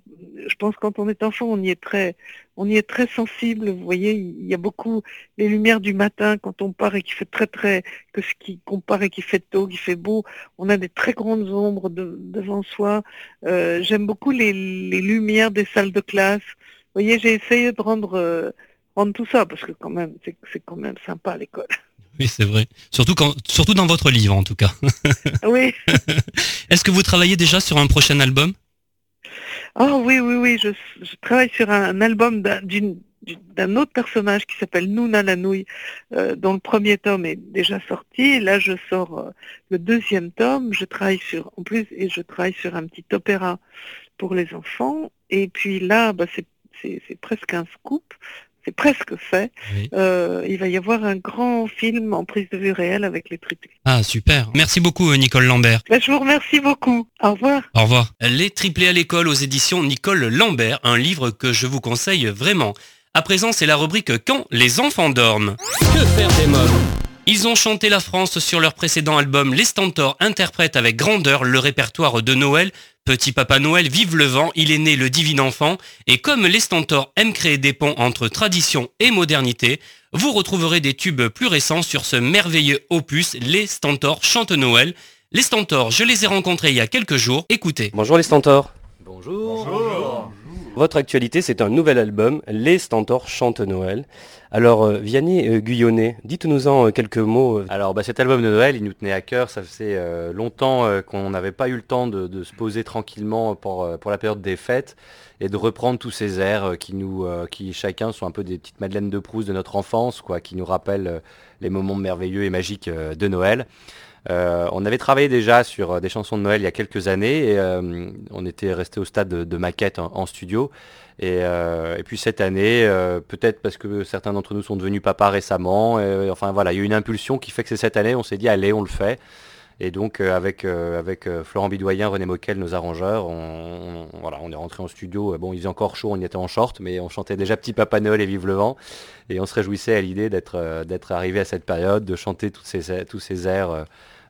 je pense que quand on est enfant, on y est très, on y est très sensible. Vous voyez, il y a beaucoup les lumières du matin quand on part et qu'il fait très très que ce qui compare et qu'il fait tôt, qu'il fait beau, on a des très grandes ombres de- devant soi. Euh, J'aime beaucoup les, les lumières des salles de classe. Vous voyez, j'ai essayé de rendre euh, rendre tout ça parce que quand même c'est c'est quand même sympa à l'école. Oui, c'est vrai. Surtout quand, surtout dans votre livre en tout cas. oui. Est-ce que vous travaillez déjà sur un prochain album? Oh oui, oui, oui, je, travaille sur un album d'un autre personnage qui s'appelle Nouna la nouille, euh, dont le premier tome est déjà sorti. Là, je sors euh, le deuxième tome. Je travaille sur, en plus, et je travaille sur un petit opéra pour les enfants. Et puis là, bah, c'est presque un scoop. C'est presque fait. Oui. Euh, il va y avoir un grand film en prise de vue réelle avec les triplés. Ah super. Merci beaucoup euh, Nicole Lambert. Ben, je vous remercie beaucoup. Au revoir. Au revoir. Les triplés à l'école aux éditions Nicole Lambert, un livre que je vous conseille vraiment. À présent, c'est la rubrique Quand les enfants dorment. Que faire des mômes? Ils ont chanté la France sur leur précédent album. Les Stentors interprètent avec grandeur le répertoire de Noël. Petit Papa Noël, vive le vent, il est né le divin enfant. Et comme les Stentors aiment créer des ponts entre tradition et modernité, vous retrouverez des tubes plus récents sur ce merveilleux opus. Les Stentors chantent Noël. Les Stentors, je les ai rencontrés il y a quelques jours. Écoutez. Bonjour les Stentors. Bonjour. Votre actualité, c'est un nouvel album, Les Stentors chantent Noël. Alors, euh, Vianney euh, Guyonnet, dites-nous-en euh, quelques mots. Alors bah, cet album de Noël, il nous tenait à cœur, ça faisait longtemps qu'on n'avait pas eu le temps de, se poser tranquillement pour, pour la période des fêtes et de reprendre tous ces airs qui nous, qui chacun sont un peu des petites Madeleines de Proust de notre enfance, quoi, qui nous rappellent les moments merveilleux et magiques de Noël. Euh, on avait travaillé déjà sur euh, des chansons de Noël il y a quelques années et euh, on était resté au stade de, maquette en, studio. Et, puis cette année, peut-être parce que certains d'entre nous sont devenus papas récemment, enfin voilà, il y a eu une impulsion qui fait que c'est cette année, on s'est dit allez, on le fait. Et donc avec, avec Florent Bidoyen, René Moquel, nos arrangeurs, on, voilà, on est rentré en studio. Bon, il faisait encore chaud, on y était en short, mais on chantait déjà Petit Papa Noël et Vive le vent. Et on se réjouissait à l'idée d'être d'être arrivé à cette période, de chanter toutes ces, tous ces airs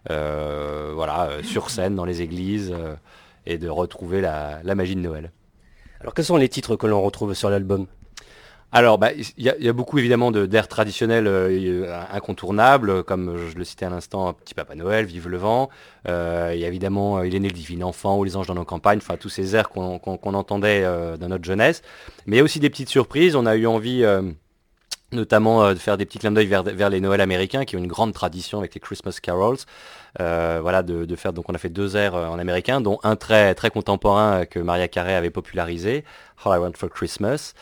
voilà, euh, sur scène, dans les églises, euh, et de retrouver la, la magie de Noël. Alors, quels sont les titres que l'on retrouve sur l'album? Alors, bah, il y, a- il y a beaucoup évidemment de- d'airs traditionnels euh, euh, incontournables, euh, comme je le citais à l'instant, Petit Papa Noël, Vive le vent. Euh, il y a évidemment euh, Il est né le divin enfant ou Les anges dans nos campagnes, enfin tous ces airs qu'on entendait euh, dans notre jeunesse. Mais il y a aussi des petites surprises. On a eu envie euh, notamment euh, de faire des petits clins d'œil vers, vers les Noëls américains, qui ont une grande tradition avec les Christmas carols. Euh, voilà, de, de faire. Donc on a fait deux airs euh, en américain, dont un très très contemporain que Maria Carey avait popularisé, All I Want for Christmas.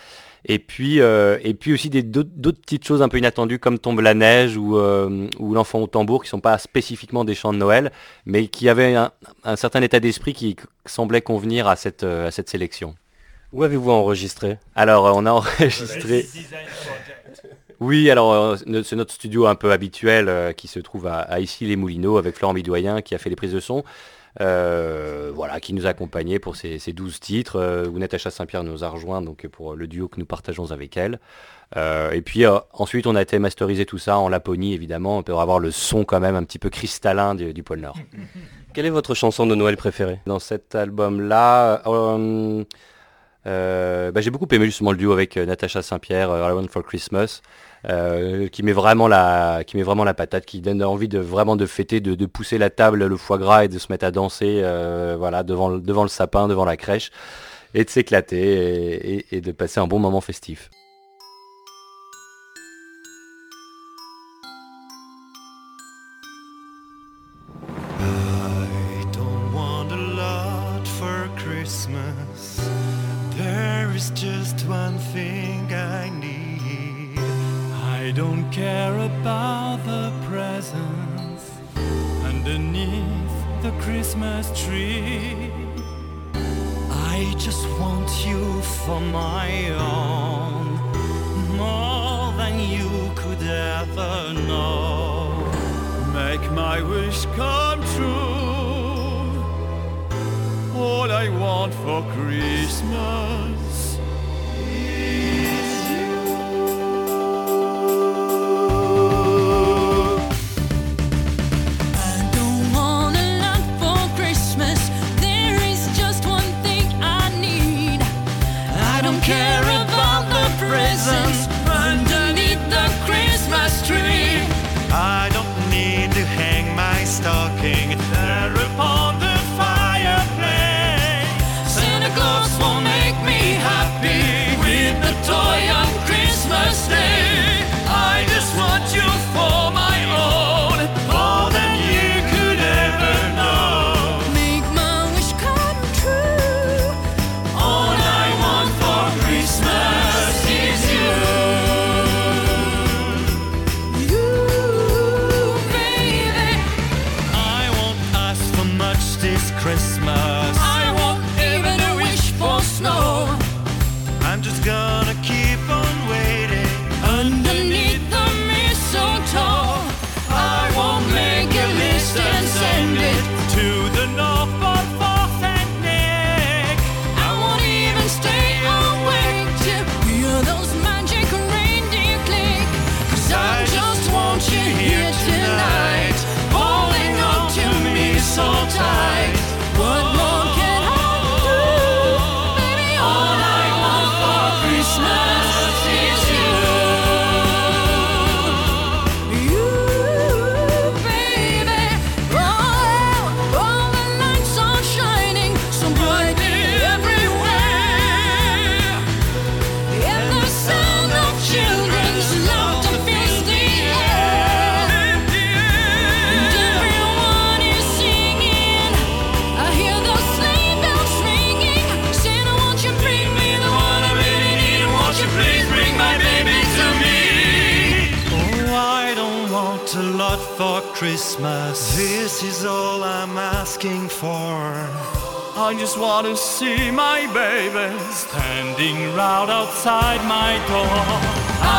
Et puis, euh, et puis aussi des- d'autres d'autres petites choses un peu inattendues comme Tombe la neige ou, euh, ou L'enfant au tambour qui sont pas spécifiquement des chants de Noël, mais qui avaient un, un certain état d'esprit qui semblait convenir à cette, à cette sélection. Où avez-vous enregistré? Alors, on a enregistré... Oui, alors euh, c'est notre studio un peu habituel euh, qui se trouve à, à ici les Moulineaux avec Florent Bidoyen qui a fait les prises de son. voilà, qui nous a accompagnés pour ces, ces 12 titres, où Natacha Saint-Pierre nous a rejoint donc, pour le duo que nous partageons avec elle. et puis ensuite on a été masteriser tout ça en Laponie évidemment pour avoir le son quand même un petit peu cristallin du, du pôle Nord. Quelle est votre chanson de Noël préférée? Dans cet album-là, euh, bah, j'ai beaucoup aimé justement le duo avec euh, Natacha Saint-Pierre, euh, All I Want for Christmas, qui met vraiment la, qui met vraiment la patate, qui donne envie de vraiment de fêter, de, pousser la table, le foie gras et de se mettre à danser, voilà, devant, devant le sapin, devant la crèche, et de s'éclater et de passer un bon moment festif. I just want to see my baby standing right outside my door.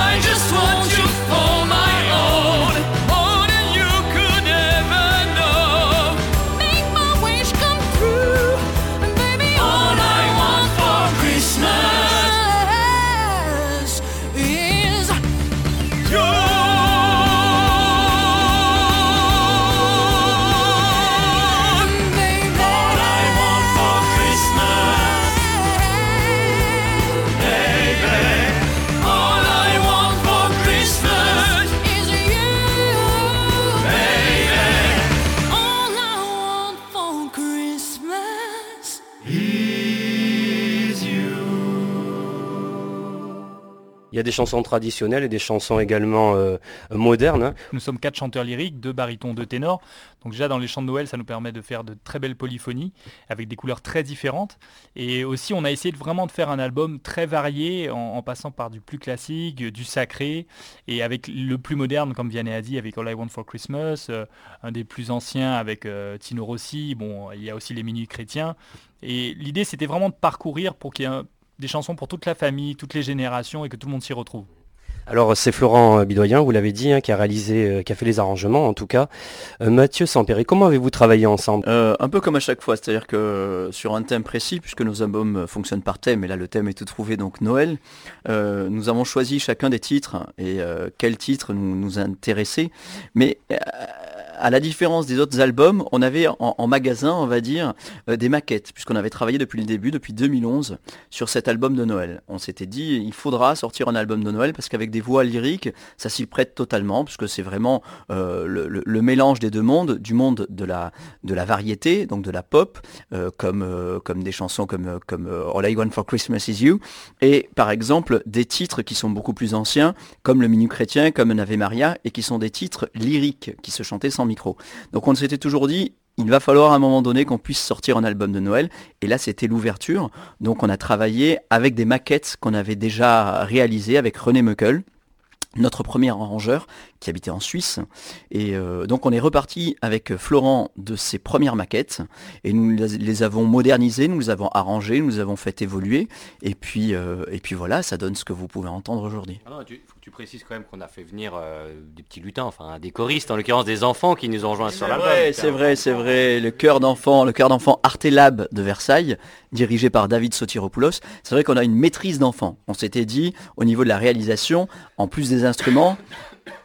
I just want you for my des chansons traditionnelles et des chansons également euh, modernes. Hein. Nous sommes quatre chanteurs lyriques, deux barytons, deux ténors. Donc déjà dans les chants de Noël, ça nous permet de faire de très belles polyphonies avec des couleurs très différentes. Et aussi, on a essayé de vraiment de faire un album très varié en, passant par du plus classique, du sacré et avec le plus moderne, comme Vianney a dit, avec All I Want for Christmas, euh, un des plus anciens avec euh, Tino Rossi. Bon, il y a aussi les Minuits chrétiens. Et l'idée, c'était vraiment de parcourir pour qu'il y ait un des chansons pour toute la famille, toutes les générations et que tout le monde s'y retrouve. Alors c'est Florent Bidoyen, vous l'avez dit, hein, qui a réalisé, euh, qui a fait les arrangements en tout cas. Euh, Mathieu Sampéry, comment avez-vous travaillé ensemble? Euh, un peu comme à chaque fois, c'est-à-dire que euh, sur un thème précis, puisque nos albums euh, fonctionnent par thème, et là le thème est tout trouvé, donc Noël, euh, nous avons choisi chacun des titres et euh, quel titre nous, nous intéressait. Mais euh, à la différence des autres albums, on avait en, magasin, on va dire, euh, des maquettes, puisqu'on avait travaillé depuis le début, depuis 2011, sur cet album de Noël. On s'était dit, il faudra sortir un album de Noël, parce qu'avec des voix lyriques, ça s'y prête totalement, puisque c'est vraiment euh, le, mélange des deux mondes, du monde de la, variété, donc de la pop, euh, comme, des chansons comme, All I Want for Christmas Is You, et par exemple des titres qui sont beaucoup plus anciens, comme le Minu Chrétien, comme Ave Maria, et qui sont des titres lyriques, qui se chantaient sans Donc on s'était toujours dit, il va falloir à un moment donné qu'on puisse sortir un album de Noël. Et là, c'était l'ouverture. Donc on a travaillé avec des maquettes qu'on avait déjà réalisées avec René Meukel notre premier arrangeur qui habitait en Suisse. Et euh, donc on est reparti avec Florent de ses premières maquettes et nous les- les avons modernisées, nous les avons arrangées, nous les avons fait évoluer. Et puis, euh, et puis voilà, ça donne ce que vous pouvez entendre aujourd'hui. Tu, précises quand même qu'on a fait venir euh, des petits lutins, enfin des choristes, en l'occurrence des enfants qui nous ont rejoints sur C'est l'album. vrai, c'est vrai, c'est vrai. Le chœur d'enfant, le chœur d'enfant Artelab de Versailles, dirigé par David Sotiropoulos. C'est vrai qu'on a une maîtrise d'enfant. On s'était dit, au niveau de la réalisation, en plus des instruments,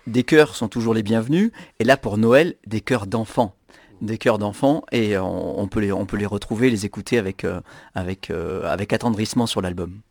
des chœurs sont toujours les bienvenus. Et là, pour Noël, des chœurs d'enfants. Des chœurs d'enfants et on, on peut les, on peut les retrouver, les écouter avec, euh, avec, euh, avec attendrissement sur l'album.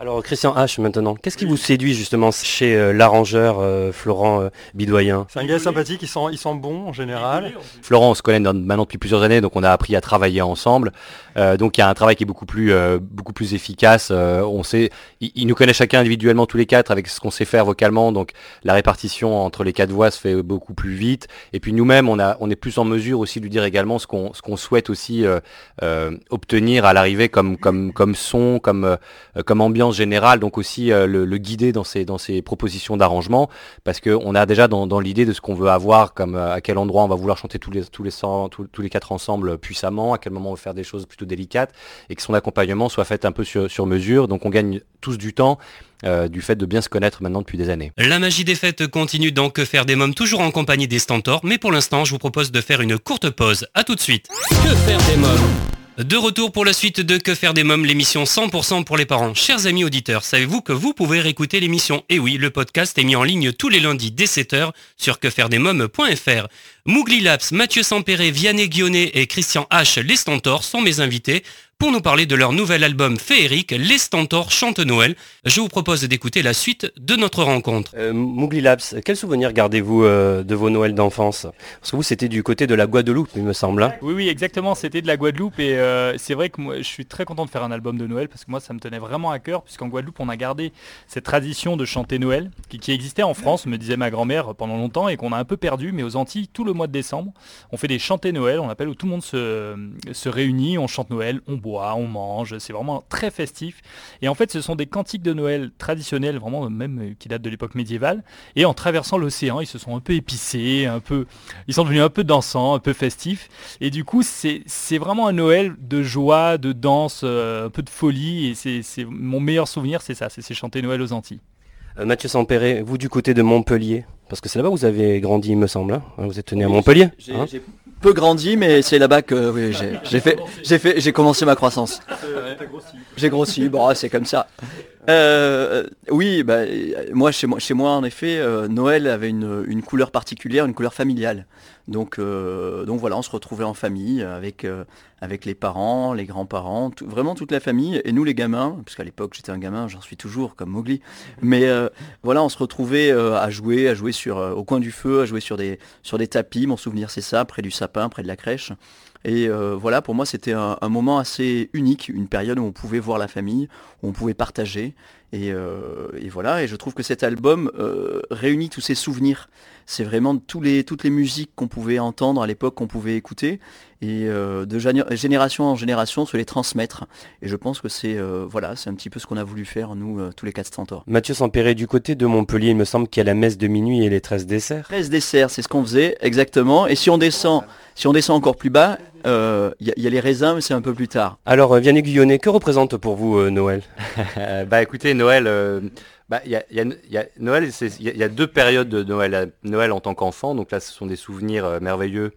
Alors Christian H maintenant, qu'est-ce qui vous séduit justement chez euh, l'arrangeur euh, Florent euh, Bidoyen C'est un gars sympathique, il sent, il sent bon en général. Florent, on se connaît dans- maintenant depuis plusieurs années, donc on a appris à travailler ensemble. Euh, donc il y a un travail qui est beaucoup plus, euh, beaucoup plus efficace. Euh, on sait, il, il nous connaît chacun individuellement tous les quatre avec ce qu'on sait faire vocalement. Donc la répartition entre les quatre voix se fait beaucoup plus vite. Et puis nous-mêmes, on, on est plus en mesure aussi de lui dire également ce qu'on, souhaite aussi euh, euh, obtenir à l'arrivée comme, comme, comme son, comme, euh, comme ambiance générale. Donc aussi euh, le, le guider dans ses, dans ses propositions d'arrangement, parce qu'on a déjà dans, dans l'idée de ce qu'on veut avoir, comme à quel endroit on va vouloir chanter tous les, tous les, tous, les quatre ensemble puissamment, à quel moment on veut faire des choses plutôt délicates, et que son accompagnement soit fait un peu sur, sur mesure. Donc on gagne tous du temps. euh, du fait de bien se connaître maintenant depuis des années. La magie des fêtes continue dans Que faire des mômes, toujours en compagnie des Stentors, mais pour l'instant, je vous propose de faire une courte pause. À tout de suite. Que faire des mômes? De retour pour la suite de Que faire des mômes, l'émission 100% pour les parents. Chers amis auditeurs, savez-vous que vous pouvez réécouter l'émission? Et oui, le podcast est mis en ligne tous les lundis dès 7h sur quefairedesmômes.fr. Mougli Laps, Mathieu Sampéré, Vianney Guionnet et Christian H. Les Stentors sont mes invités pour nous parler de leur nouvel album féerique Les Stentors chantent Noël. Je vous propose d'écouter la suite de notre rencontre. Euh, Mougli Labs, quel souvenir gardez-vous euh, de vos Noëls d'enfance? Parce que vous, c'était du côté de la Guadeloupe, il me semble. hein Oui, oui, exactement. C'était de la Guadeloupe et euh, c'est vrai que moi, je suis très content de faire un album de Noël parce que moi, ça me tenait vraiment à cœur puisqu'en Guadeloupe, on a gardé cette tradition de chanter Noël qui, qui existait en France, me disait ma grand-mère pendant longtemps et qu'on a un peu perdu. Mais aux Antilles, tout le mois de décembre, on fait des chantés Noël, on appelle où tout le monde se, se réunit, on chante Noël, on boit, on mange. C'est vraiment très festif. Et en fait, ce sont des cantiques de Noël traditionnels, vraiment même euh, qui datent de l'époque médiévale. Et en traversant l'océan, ils se sont un peu épicés, un peu, ils sont devenus un peu dansants, un peu festifs. Et du coup, c'est c'est vraiment un Noël de joie, de danse, euh, un peu de folie. Et c'est c'est- mon meilleur souvenir, c'est ça, c'est chanter Noël aux Antilles. Euh, Mathieu Sampéré, vous du côté de Montpellier Parce que c'est là-bas où vous avez grandi, il me semble. hein vous êtes né à Montpellier J'ai hein peu grandi, mais c'est là-bas que oui, j'ai fait, j'ai fait, j'ai commencé ma croissance. J'ai grossi, bon, c'est comme ça. Euh, oui, bah, moi chez moi, chez moi en effet, euh, Noël avait une, une couleur particulière, une couleur familiale. Donc, euh, donc voilà, on se retrouvait en famille avec, euh, avec les parents, les grands-parents, tout- vraiment toute la famille. Et nous les gamins, parce qu'à l'époque j'étais un gamin, j'en suis toujours comme Mowgli. Mais euh, voilà, on se retrouvait euh, à jouer, à jouer sur, euh, au coin du feu, à jouer sur des, sur des tapis. Mon souvenir c'est ça, près du sapin, près de la crèche. Et euh, voilà, pour moi, c'était un, moment assez unique, une période où on pouvait voir la famille, où on pouvait partager. Et, euh, voilà, et je trouve que cet album euh, réunit tous ces souvenirs. C'est vraiment toutes les musiques qu'on pouvait entendre à l'époque, qu'on pouvait écouter, et euh, de géné- génération en génération se les transmettre. Et je pense que c'est euh, voilà, c'est un petit peu ce qu'on a voulu faire, nous, euh, tous les quatre stentors. Mathieu Sampéré, du côté de Montpellier, il me semble qu'il y a la messe de minuit et les 13 desserts. 13 desserts, c'est ce qu'on faisait exactement. Et si on descend, si on descend encore plus bas, Euh, Il y, a les raisins, mais c'est un peu plus tard. Alors, euh, Vianney Guyonnet, que représente pour vous euh, Noël? Bah écoutez, Noël, euh, bah, il y a, il y a- il y a- Noël, il y, a- il y a deux périodes de Noël. Noël en tant qu'enfant, donc là, ce sont des souvenirs euh, merveilleux,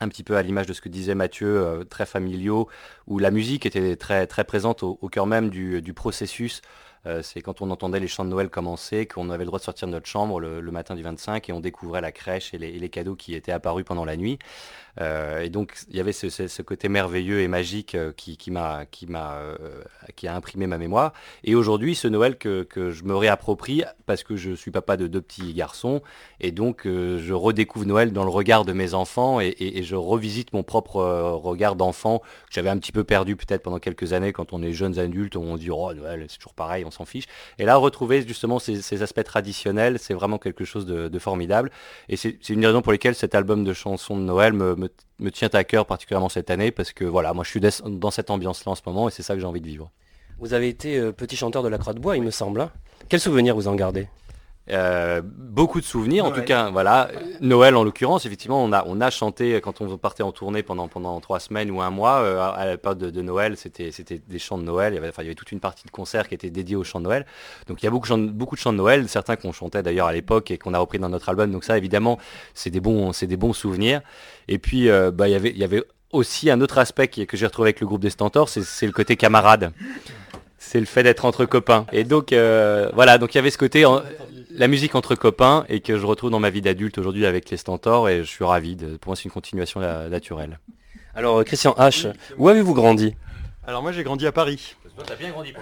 un petit peu à l'image de ce que disait Mathieu, euh, très familiaux, où la musique était très, présente au, cœur même du, processus. Euh, c'est quand on entendait les chants de Noël commencer, qu'on avait le droit de sortir de notre chambre le, matin du 25 et on découvrait la crèche et les cadeaux qui étaient apparus pendant la nuit. Euh, et donc il y avait ce, côté merveilleux et magique euh, qui, m'a qui m'a euh, qui a imprimé ma mémoire. Et aujourd'hui, ce Noël que, je me réapproprie parce que je suis papa de deux petits garçons et donc je redécouvre Noël dans le regard de mes enfants et, je revisite mon propre regard d'enfant que j'avais un petit peu perdu peut-être pendant quelques années quand on est jeunes adultes, on dit oh Noël c'est toujours pareil, on s'en fiche. Et là retrouver justement ces, aspects traditionnels, c'est vraiment quelque chose de, de formidable. Et c'est une des raisons pour lesquelles cet album de chansons de Noël me, me- tient à cœur particulièrement cette année parce que voilà, moi je suis dans cette ambiance-là en ce moment et c'est ça que j'ai envie de vivre. Vous avez été euh, petit chanteur de la Croix de Bois, il me semble. hein Quel souvenir vous en gardez? Euh, beaucoup de souvenirs, en tout cas, voilà. Noël en l'occurrence, effectivement, on a, on a chanté quand on partait en tournée pendant, pendant trois semaines ou un mois. euh, à- la période de, de Noël, c'était, des chants de Noël. Il y, avait, enfin, il y avait toute une partie de concert qui était dédiée aux chants de Noël. Donc il y a beaucoup, de chants- beaucoup de chants de Noël, certains qu'on chantait d'ailleurs à l'époque et qu'on a repris dans notre album. Donc ça, évidemment, c'est des bons, des bons souvenirs. Et puis, euh, bah, il y avait, il y avait aussi un autre aspect que j'ai retrouvé avec le groupe des Stentors, c'est le côté camarade. C'est le fait d'être entre copains. Et donc euh, voilà, donc il y avait ce côté en- la musique entre copains et que je retrouve dans ma vie d'adulte aujourd'hui avec les Stentors et je suis ravi. De, pour moi, c'est une continuation la- naturelle. Alors euh, Christian H, où avez-vous grandi? Alors moi j'ai grandi à Paris.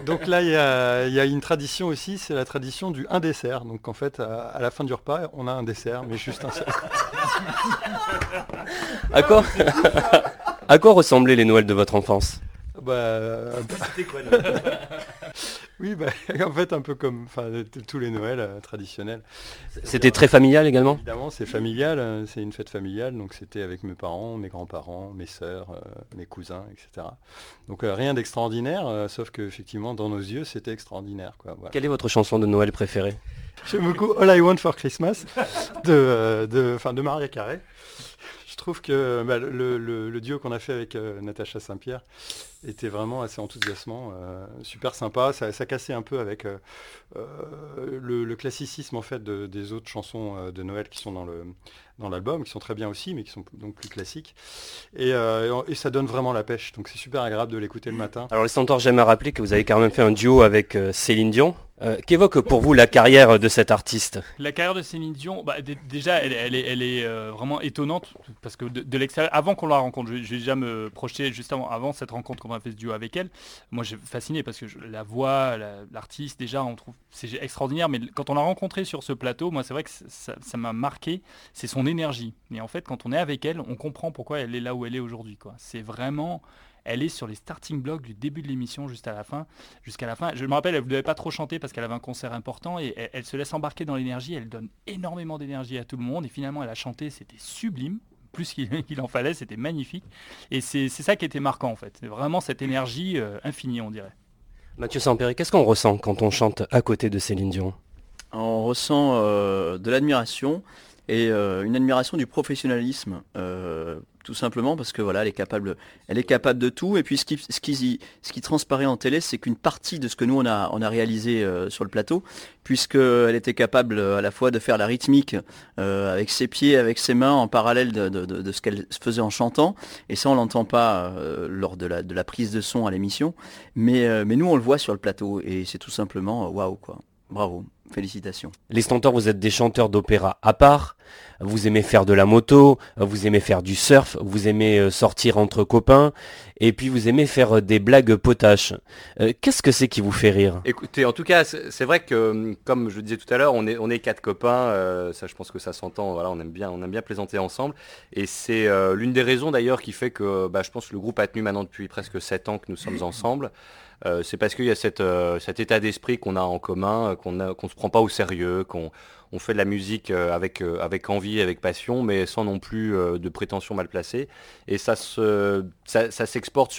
Donc là il y, a, il y a une tradition aussi, c'est la tradition du un dessert. Donc en fait à, à la fin du repas on a un dessert, mais juste un seul. À quoi À quoi ressemblaient les Noëls de votre enfance? Bah, euh, oui, bah, en fait, un peu comme tous les Noëls euh, traditionnels. C'était très familial également? Évidemment, c'est familial, euh, c'est une fête familiale, donc c'était avec mes parents, mes grands-parents, mes sœurs, euh, mes cousins, etc. Donc euh, rien d'extraordinaire, euh, sauf que effectivement, dans nos yeux, c'était extraordinaire. Quoi, voilà. Quelle est votre chanson de Noël préférée? J'aime beaucoup All I Want for Christmas de, euh, de, enfin, de Maria Carré. Je trouve que bah, le, le- le duo qu'on a fait avec euh, Natacha Saint-Pierre était vraiment assez enthousiasmant, euh, super sympa. Ça, ça cassait un peu avec euh, euh, le, le classicisme en fait de- des autres chansons de Noël qui sont dans le dans l'album, qui sont très bien aussi, mais qui sont donc plus classiques. Et, euh, ça donne vraiment la pêche. Donc c'est super agréable de l'écouter le matin. Alors les Centaures, j'aime à rappeler que vous avez quand même fait un duo avec euh, Céline Dion. Euh, Qu'évoque pour vous la carrière de cet artiste? La carrière de Céline Dion, bah, dé- déjà, elle, elle est, elle est, euh, vraiment étonnante parce que de, de l'extérieur, avant qu'on la rencontre, je, je vais déjà me projeter juste avant, avant cette rencontre a fait ce duo avec elle. Moi, j'ai fasciné parce que je- la voix, la- l'artiste, déjà, on trouve c'est extraordinaire. Mais quand on l'a rencontrée sur ce plateau, moi, c'est vrai que ça m'a marqué. C'est son énergie. Et en fait, quand on est avec elle, on comprend pourquoi elle est là où elle est aujourd'hui. C'est vraiment elle est sur les starting blocks du début de l'émission jusqu'à la fin. Jusqu'à la fin. Je me rappelle, elle ne devait pas trop chanter parce qu'elle avait un concert important et elle se laisse embarquer dans l'énergie. Elle donne énormément d'énergie à tout le monde et finalement elle a chanté, c'était sublime. Plus qu'il en fallait, c'était magnifique. Et c'est c'est ça qui était marquant en fait. C'est vraiment cette énergie euh, infinie, on dirait. Mathieu Sampéry, qu'est-ce qu'on ressent quand on chante à côté de Céline Dion? On ressent euh, de l'admiration et euh, une admiration du professionnalisme, euh, tout simplement parce que voilà, elle est capable, elle est capable de tout. Et puis ce qui, ce qui, ce qui transparaît en télé, c'est qu'une partie de ce que nous on a, on a réalisé euh, sur le plateau, puisqu'elle était capable euh, à la fois de faire la rythmique euh, avec ses pieds, avec ses mains, en parallèle de, de- ce qu'elle faisait en chantant. Et ça, on l'entend pas lors de la, de la prise de son à l'émission, mais, mais nous on le voit sur le plateau et c'est tout simplement waouh quoi. Bravo, félicitations. Les Stentors, vous êtes des chanteurs d'opéra à part. Vous aimez faire de la moto, vous aimez faire du surf, vous aimez euh, sortir entre copains, et puis vous aimez faire euh, des blagues potaches. Euh, Qu'est-ce que c'est qui vous fait rire? Écoutez, en tout cas, c'est vrai que, comme je le disais tout à l'heure, on est, on est quatre copains, euh, ça je pense que ça s'entend, voilà, on aime bien, on aime bien plaisanter ensemble. Et c'est euh, l'une des raisons d'ailleurs qui fait que bah, je pense que le groupe a tenu maintenant depuis presque sept ans que nous sommes ensemble. Euh, c'est parce qu'il y a euh, cet état d'esprit qu'on a en commun, euh, qu'on ne se prend pas au sérieux, qu'on on fait de la musique avec, avec envie, avec passion, mais sans non plus de prétention mal placée. Et ça se, ça, s'exporte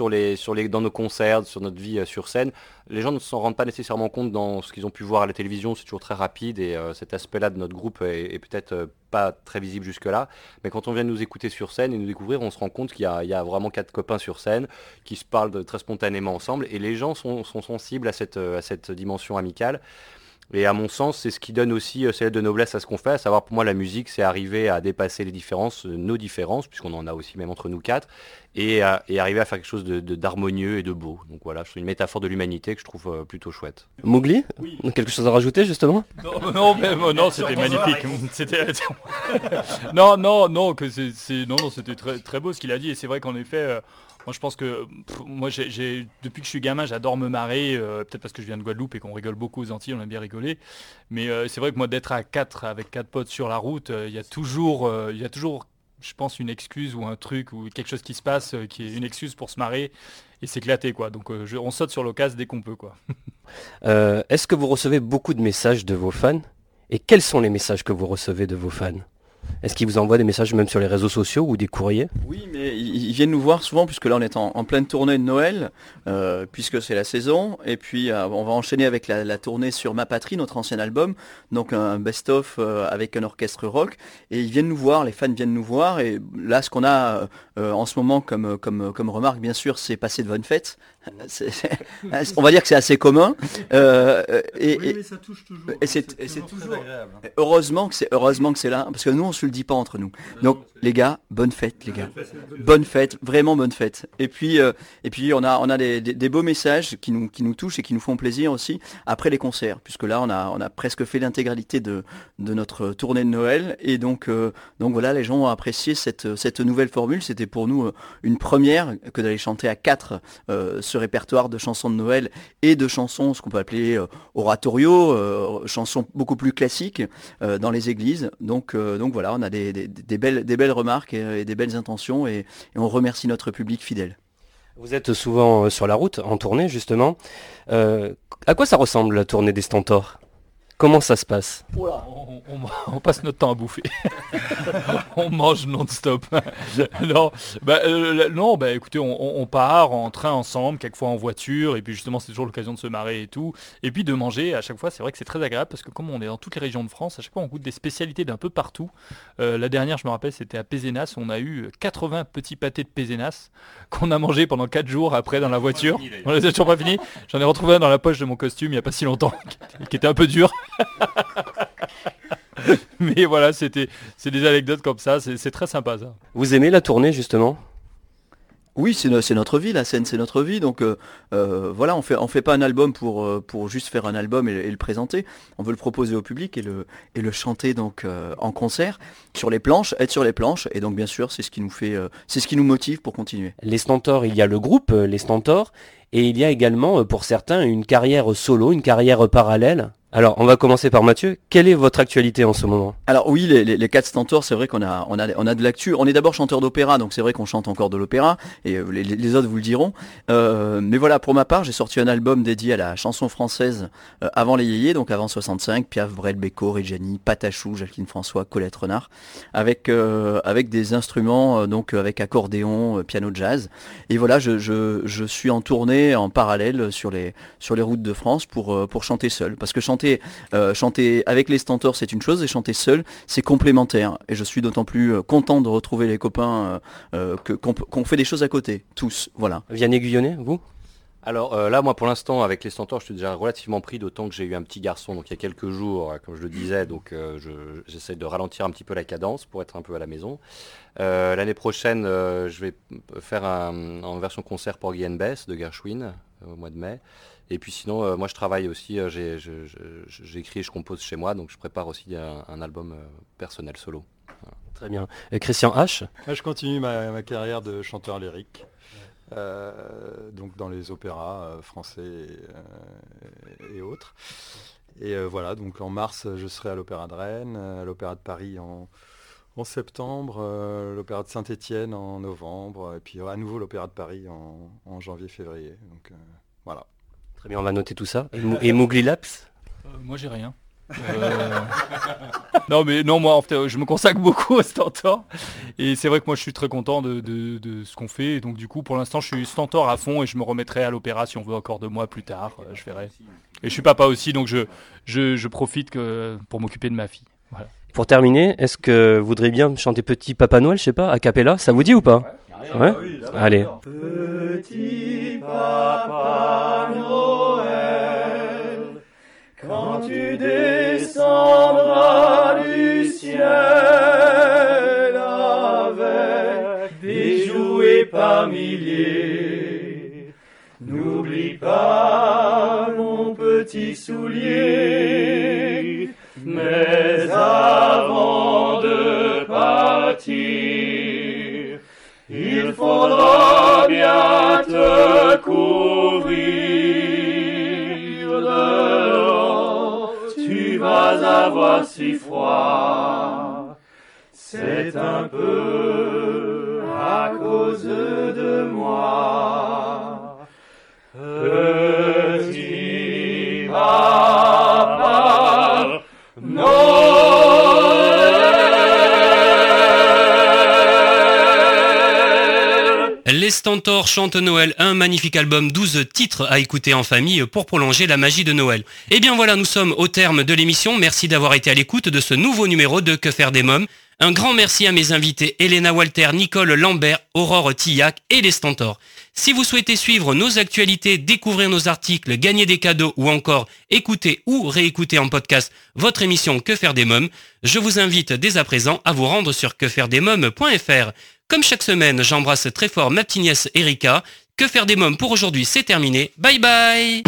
dans nos concerts, sur notre vie sur scène. Les gens ne s'en rendent pas nécessairement compte dans ce qu'ils ont pu voir à la télévision, c'est toujours très rapide et cet aspect-là de notre groupe est, peut-être pas très visible jusque-là. Mais quand on vient nous écouter sur scène et nous découvrir, on se rend compte qu'il y, a vraiment quatre copains sur scène qui se parlent très spontanément ensemble et les gens sont, sensibles à cette dimension amicale. Et à mon sens, c'est ce qui donne aussi euh, cette de noblesse à ce qu'on fait, à savoir pour moi la musique, c'est arriver à dépasser les différences, euh, nos différences, puisqu'on en a aussi même entre nous quatre, et, arriver à faire quelque chose d'harmonieux de, et de beau. Donc voilà, c'est une métaphore de l'humanité que je trouve euh, plutôt chouette. Mowgli Quelque chose à rajouter justement? Non, non, non c'était magnifique. non, non, non, que c'est, non, non, c'était très, très beau ce qu'il a dit, et c'est vrai qu'en effet, moi, je pense que moi, j'ai, depuis que je suis gamin, j'adore me marrer. euh, peut-être parce que je viens de Guadeloupe et qu'on rigole beaucoup aux Antilles, on aime bien rigoler. Mais euh, c'est vrai que moi, d'être à 4 avec quatre potes sur la route, euh, il y a toujours, il y a toujours, je pense, une excuse ou un truc ou quelque chose qui se passe qui est une excuse pour se marrer et s'éclater, quoi. Donc, on saute sur l'occasion dès qu'on peut, quoi. Est-ce que vous recevez beaucoup de messages de vos fans? Et quels sont les messages que vous recevez de vos fans? Est-ce qu'ils vous envoient des messages même sur les réseaux sociaux ou des courriers Oui, mais ils viennent nous voir souvent puisque là on est en, pleine tournée de Noël, euh, puisque c'est la saison. Et puis euh, on va enchaîner avec la, tournée sur Ma Patrie, notre ancien album, donc un best-of euh, avec un orchestre rock. Et ils viennent nous voir, les fans viennent nous voir. Et là, ce qu'on a en ce moment comme, comme, comme remarque, bien sûr, c'est passer de bonnes fêtes. On va dire que c'est assez commun. et, oui, mais ça touche toujours. Et c'est toujours. Heureusement que c'est heureusement que c'est là, parce que nous on se le dit pas entre nous. Donc les gars, bonne fête les gars. Bonne fête, vraiment bonne fête. Et puis euh, et puis on a on a des, beaux messages qui nous qui nous touchent et qui nous font plaisir aussi après les concerts, puisque là on a on a presque fait l'intégralité de de notre tournée de Noël et donc euh, donc voilà les gens ont apprécié cette cette nouvelle formule. C'était pour nous euh, une première que d'aller chanter à quatre ce répertoire de chansons de Noël et de chansons ce qu'on peut appeler oratorio, chansons beaucoup plus classiques dans les églises. Donc donc voilà on a des, belles, des belles remarques et, des belles intentions et, on remercie notre public fidèle. Vous êtes souvent euh, sur la route, en tournée justement. Euh, à quoi ça ressemble la tournée des Stentors? Comment ça se passe? On, passe notre temps à bouffer. on mange non-stop. non, bah, euh, non, bah écoutez, on, part en train ensemble, quelquefois en voiture, et puis justement c'est toujours l'occasion de se marrer et tout. Et puis de manger, à chaque fois, c'est vrai que c'est très agréable parce que comme on est dans toutes les régions de France, à chaque fois on goûte des spécialités d'un peu partout. Euh, la dernière, je me rappelle, c'était à Pézenas, on a eu 80 petits pâtés de Pézenas qu'on a mangé pendant 4 jours après dans la voiture. On les a toujours pas fini. J'en ai retrouvé un dans la poche de mon costume il n'y a pas si longtemps, qui était un peu dur. Mais voilà, c'était, c'est des anecdotes comme ça, c'est très sympa ça. Vous aimez la tournée justement? Oui, c'est notre vie, la scène c'est notre vie, donc euh, euh, voilà, on fait, on fait pas un album pour, euh, pour juste faire un album et, le présenter, on veut le proposer au public et le, et le chanter donc en concert, sur les planches, être sur les planches, et donc bien sûr c'est ce qui nous fait, c'est ce qui nous motive pour continuer. Les Stentors, il y a le groupe, les Stentors, et il y a également pour certains une carrière solo, une carrière parallèle. Alors, on va commencer par Mathieu. Quelle est votre actualité en ce moment? Alors oui, les, les, quatre stentors, c'est vrai qu'on a, on a, on a de l'actu. On est d'abord chanteur d'opéra, donc c'est vrai qu'on chante encore de l'opéra, et euh, les, autres vous le diront. Euh, mais voilà, pour ma part, j'ai sorti un album dédié à la chanson française euh, avant les yéyés, donc avant 65, Piaf, Brel, Beko, Reggiani, Patachou, Jacqueline François, Colette Renard, avec, avec des instruments, donc avec accordéon, piano jazz. Et voilà, je, je, je, suis en tournée en parallèle sur les, sur les routes de France pour, pour chanter seul, parce que chanter euh, chanter, avec les stentors, c'est une chose, et chanter seul, c'est complémentaire. Et je suis d'autant plus euh, content de retrouver les copains euh, qu'on fait des choses à côté, tous. Voilà. Vianney Guyonnet, vous? Alors là, moi pour l'instant, avec les Stentors, je suis déjà relativement pris, d'autant que j'ai eu un petit garçon, donc il y a quelques jours, comme je le disais, donc j'essaie de ralentir un petit peu la cadence pour être un peu à la maison. L'année prochaine, je vais faire un, en version concert pour Guy Bess de Gershwin au mois de mai. Et puis sinon, euh, moi je travaille aussi, euh, j'écris et je compose chez moi, donc je prépare aussi un, album euh, personnel solo. Très bien. Et Christian H? Je continue ma, carrière de chanteur lyrique. donc dans les opéras français et, autres. Et voilà, donc en mars, je serai à l'Opéra de Rennes, à l'Opéra de Paris en, septembre, l'Opéra de Saint-Étienne en novembre, et puis à nouveau l'Opéra de Paris en, en janvier-février. Donc voilà. Très bien, on va noter tout ça. Et, Mougli Laps euh, Moi, j'ai rien. Euh, non mais non moi en fait, je me consacre beaucoup au Stentor et c'est vrai que moi je suis très content de, de- de ce qu'on fait et donc du coup pour l'instant je suis Stentor à fond et je me remettrai à l'opéra si on veut encore deux mois plus tard, euh, je verrai. Et je suis papa aussi donc je, je, je profite que, pour m'occuper de ma fille. Voilà. Pour terminer, est-ce que vous voudriez bien chanter Petit Papa Noël, je sais pas, a cappella Ça vous dit ou pas? Ouais Allez. Petit Papa tu descendras du ciel avec des jouets par milliers, n'oublie pas mon petit soulier, mais avant de partir, il faudra bien te couvrir Vas avoir si froid. C'est un peu à cause de moi. Les Stentors chantent Noël, un magnifique album, 12 titres à écouter en famille pour prolonger la magie de Noël. Et bien voilà, nous sommes au terme de l'émission. Merci d'avoir été à l'écoute de ce nouveau numéro de Que faire des mômes. Un grand merci à mes invités Elena Walter, Nicole Lambert, Aurore Tillac et les Stentors. Si vous souhaitez suivre nos actualités, découvrir nos articles, gagner des cadeaux ou encore écouter ou réécouter en podcast votre émission Que faire des mômes, je vous invite dès à présent à vous rendre sur quefairedesmômes.fr. Comme chaque semaine, j'embrasse très fort ma petite nièce Erika. Que faire des mômes pour aujourd'hui, c'est terminé. Bye bye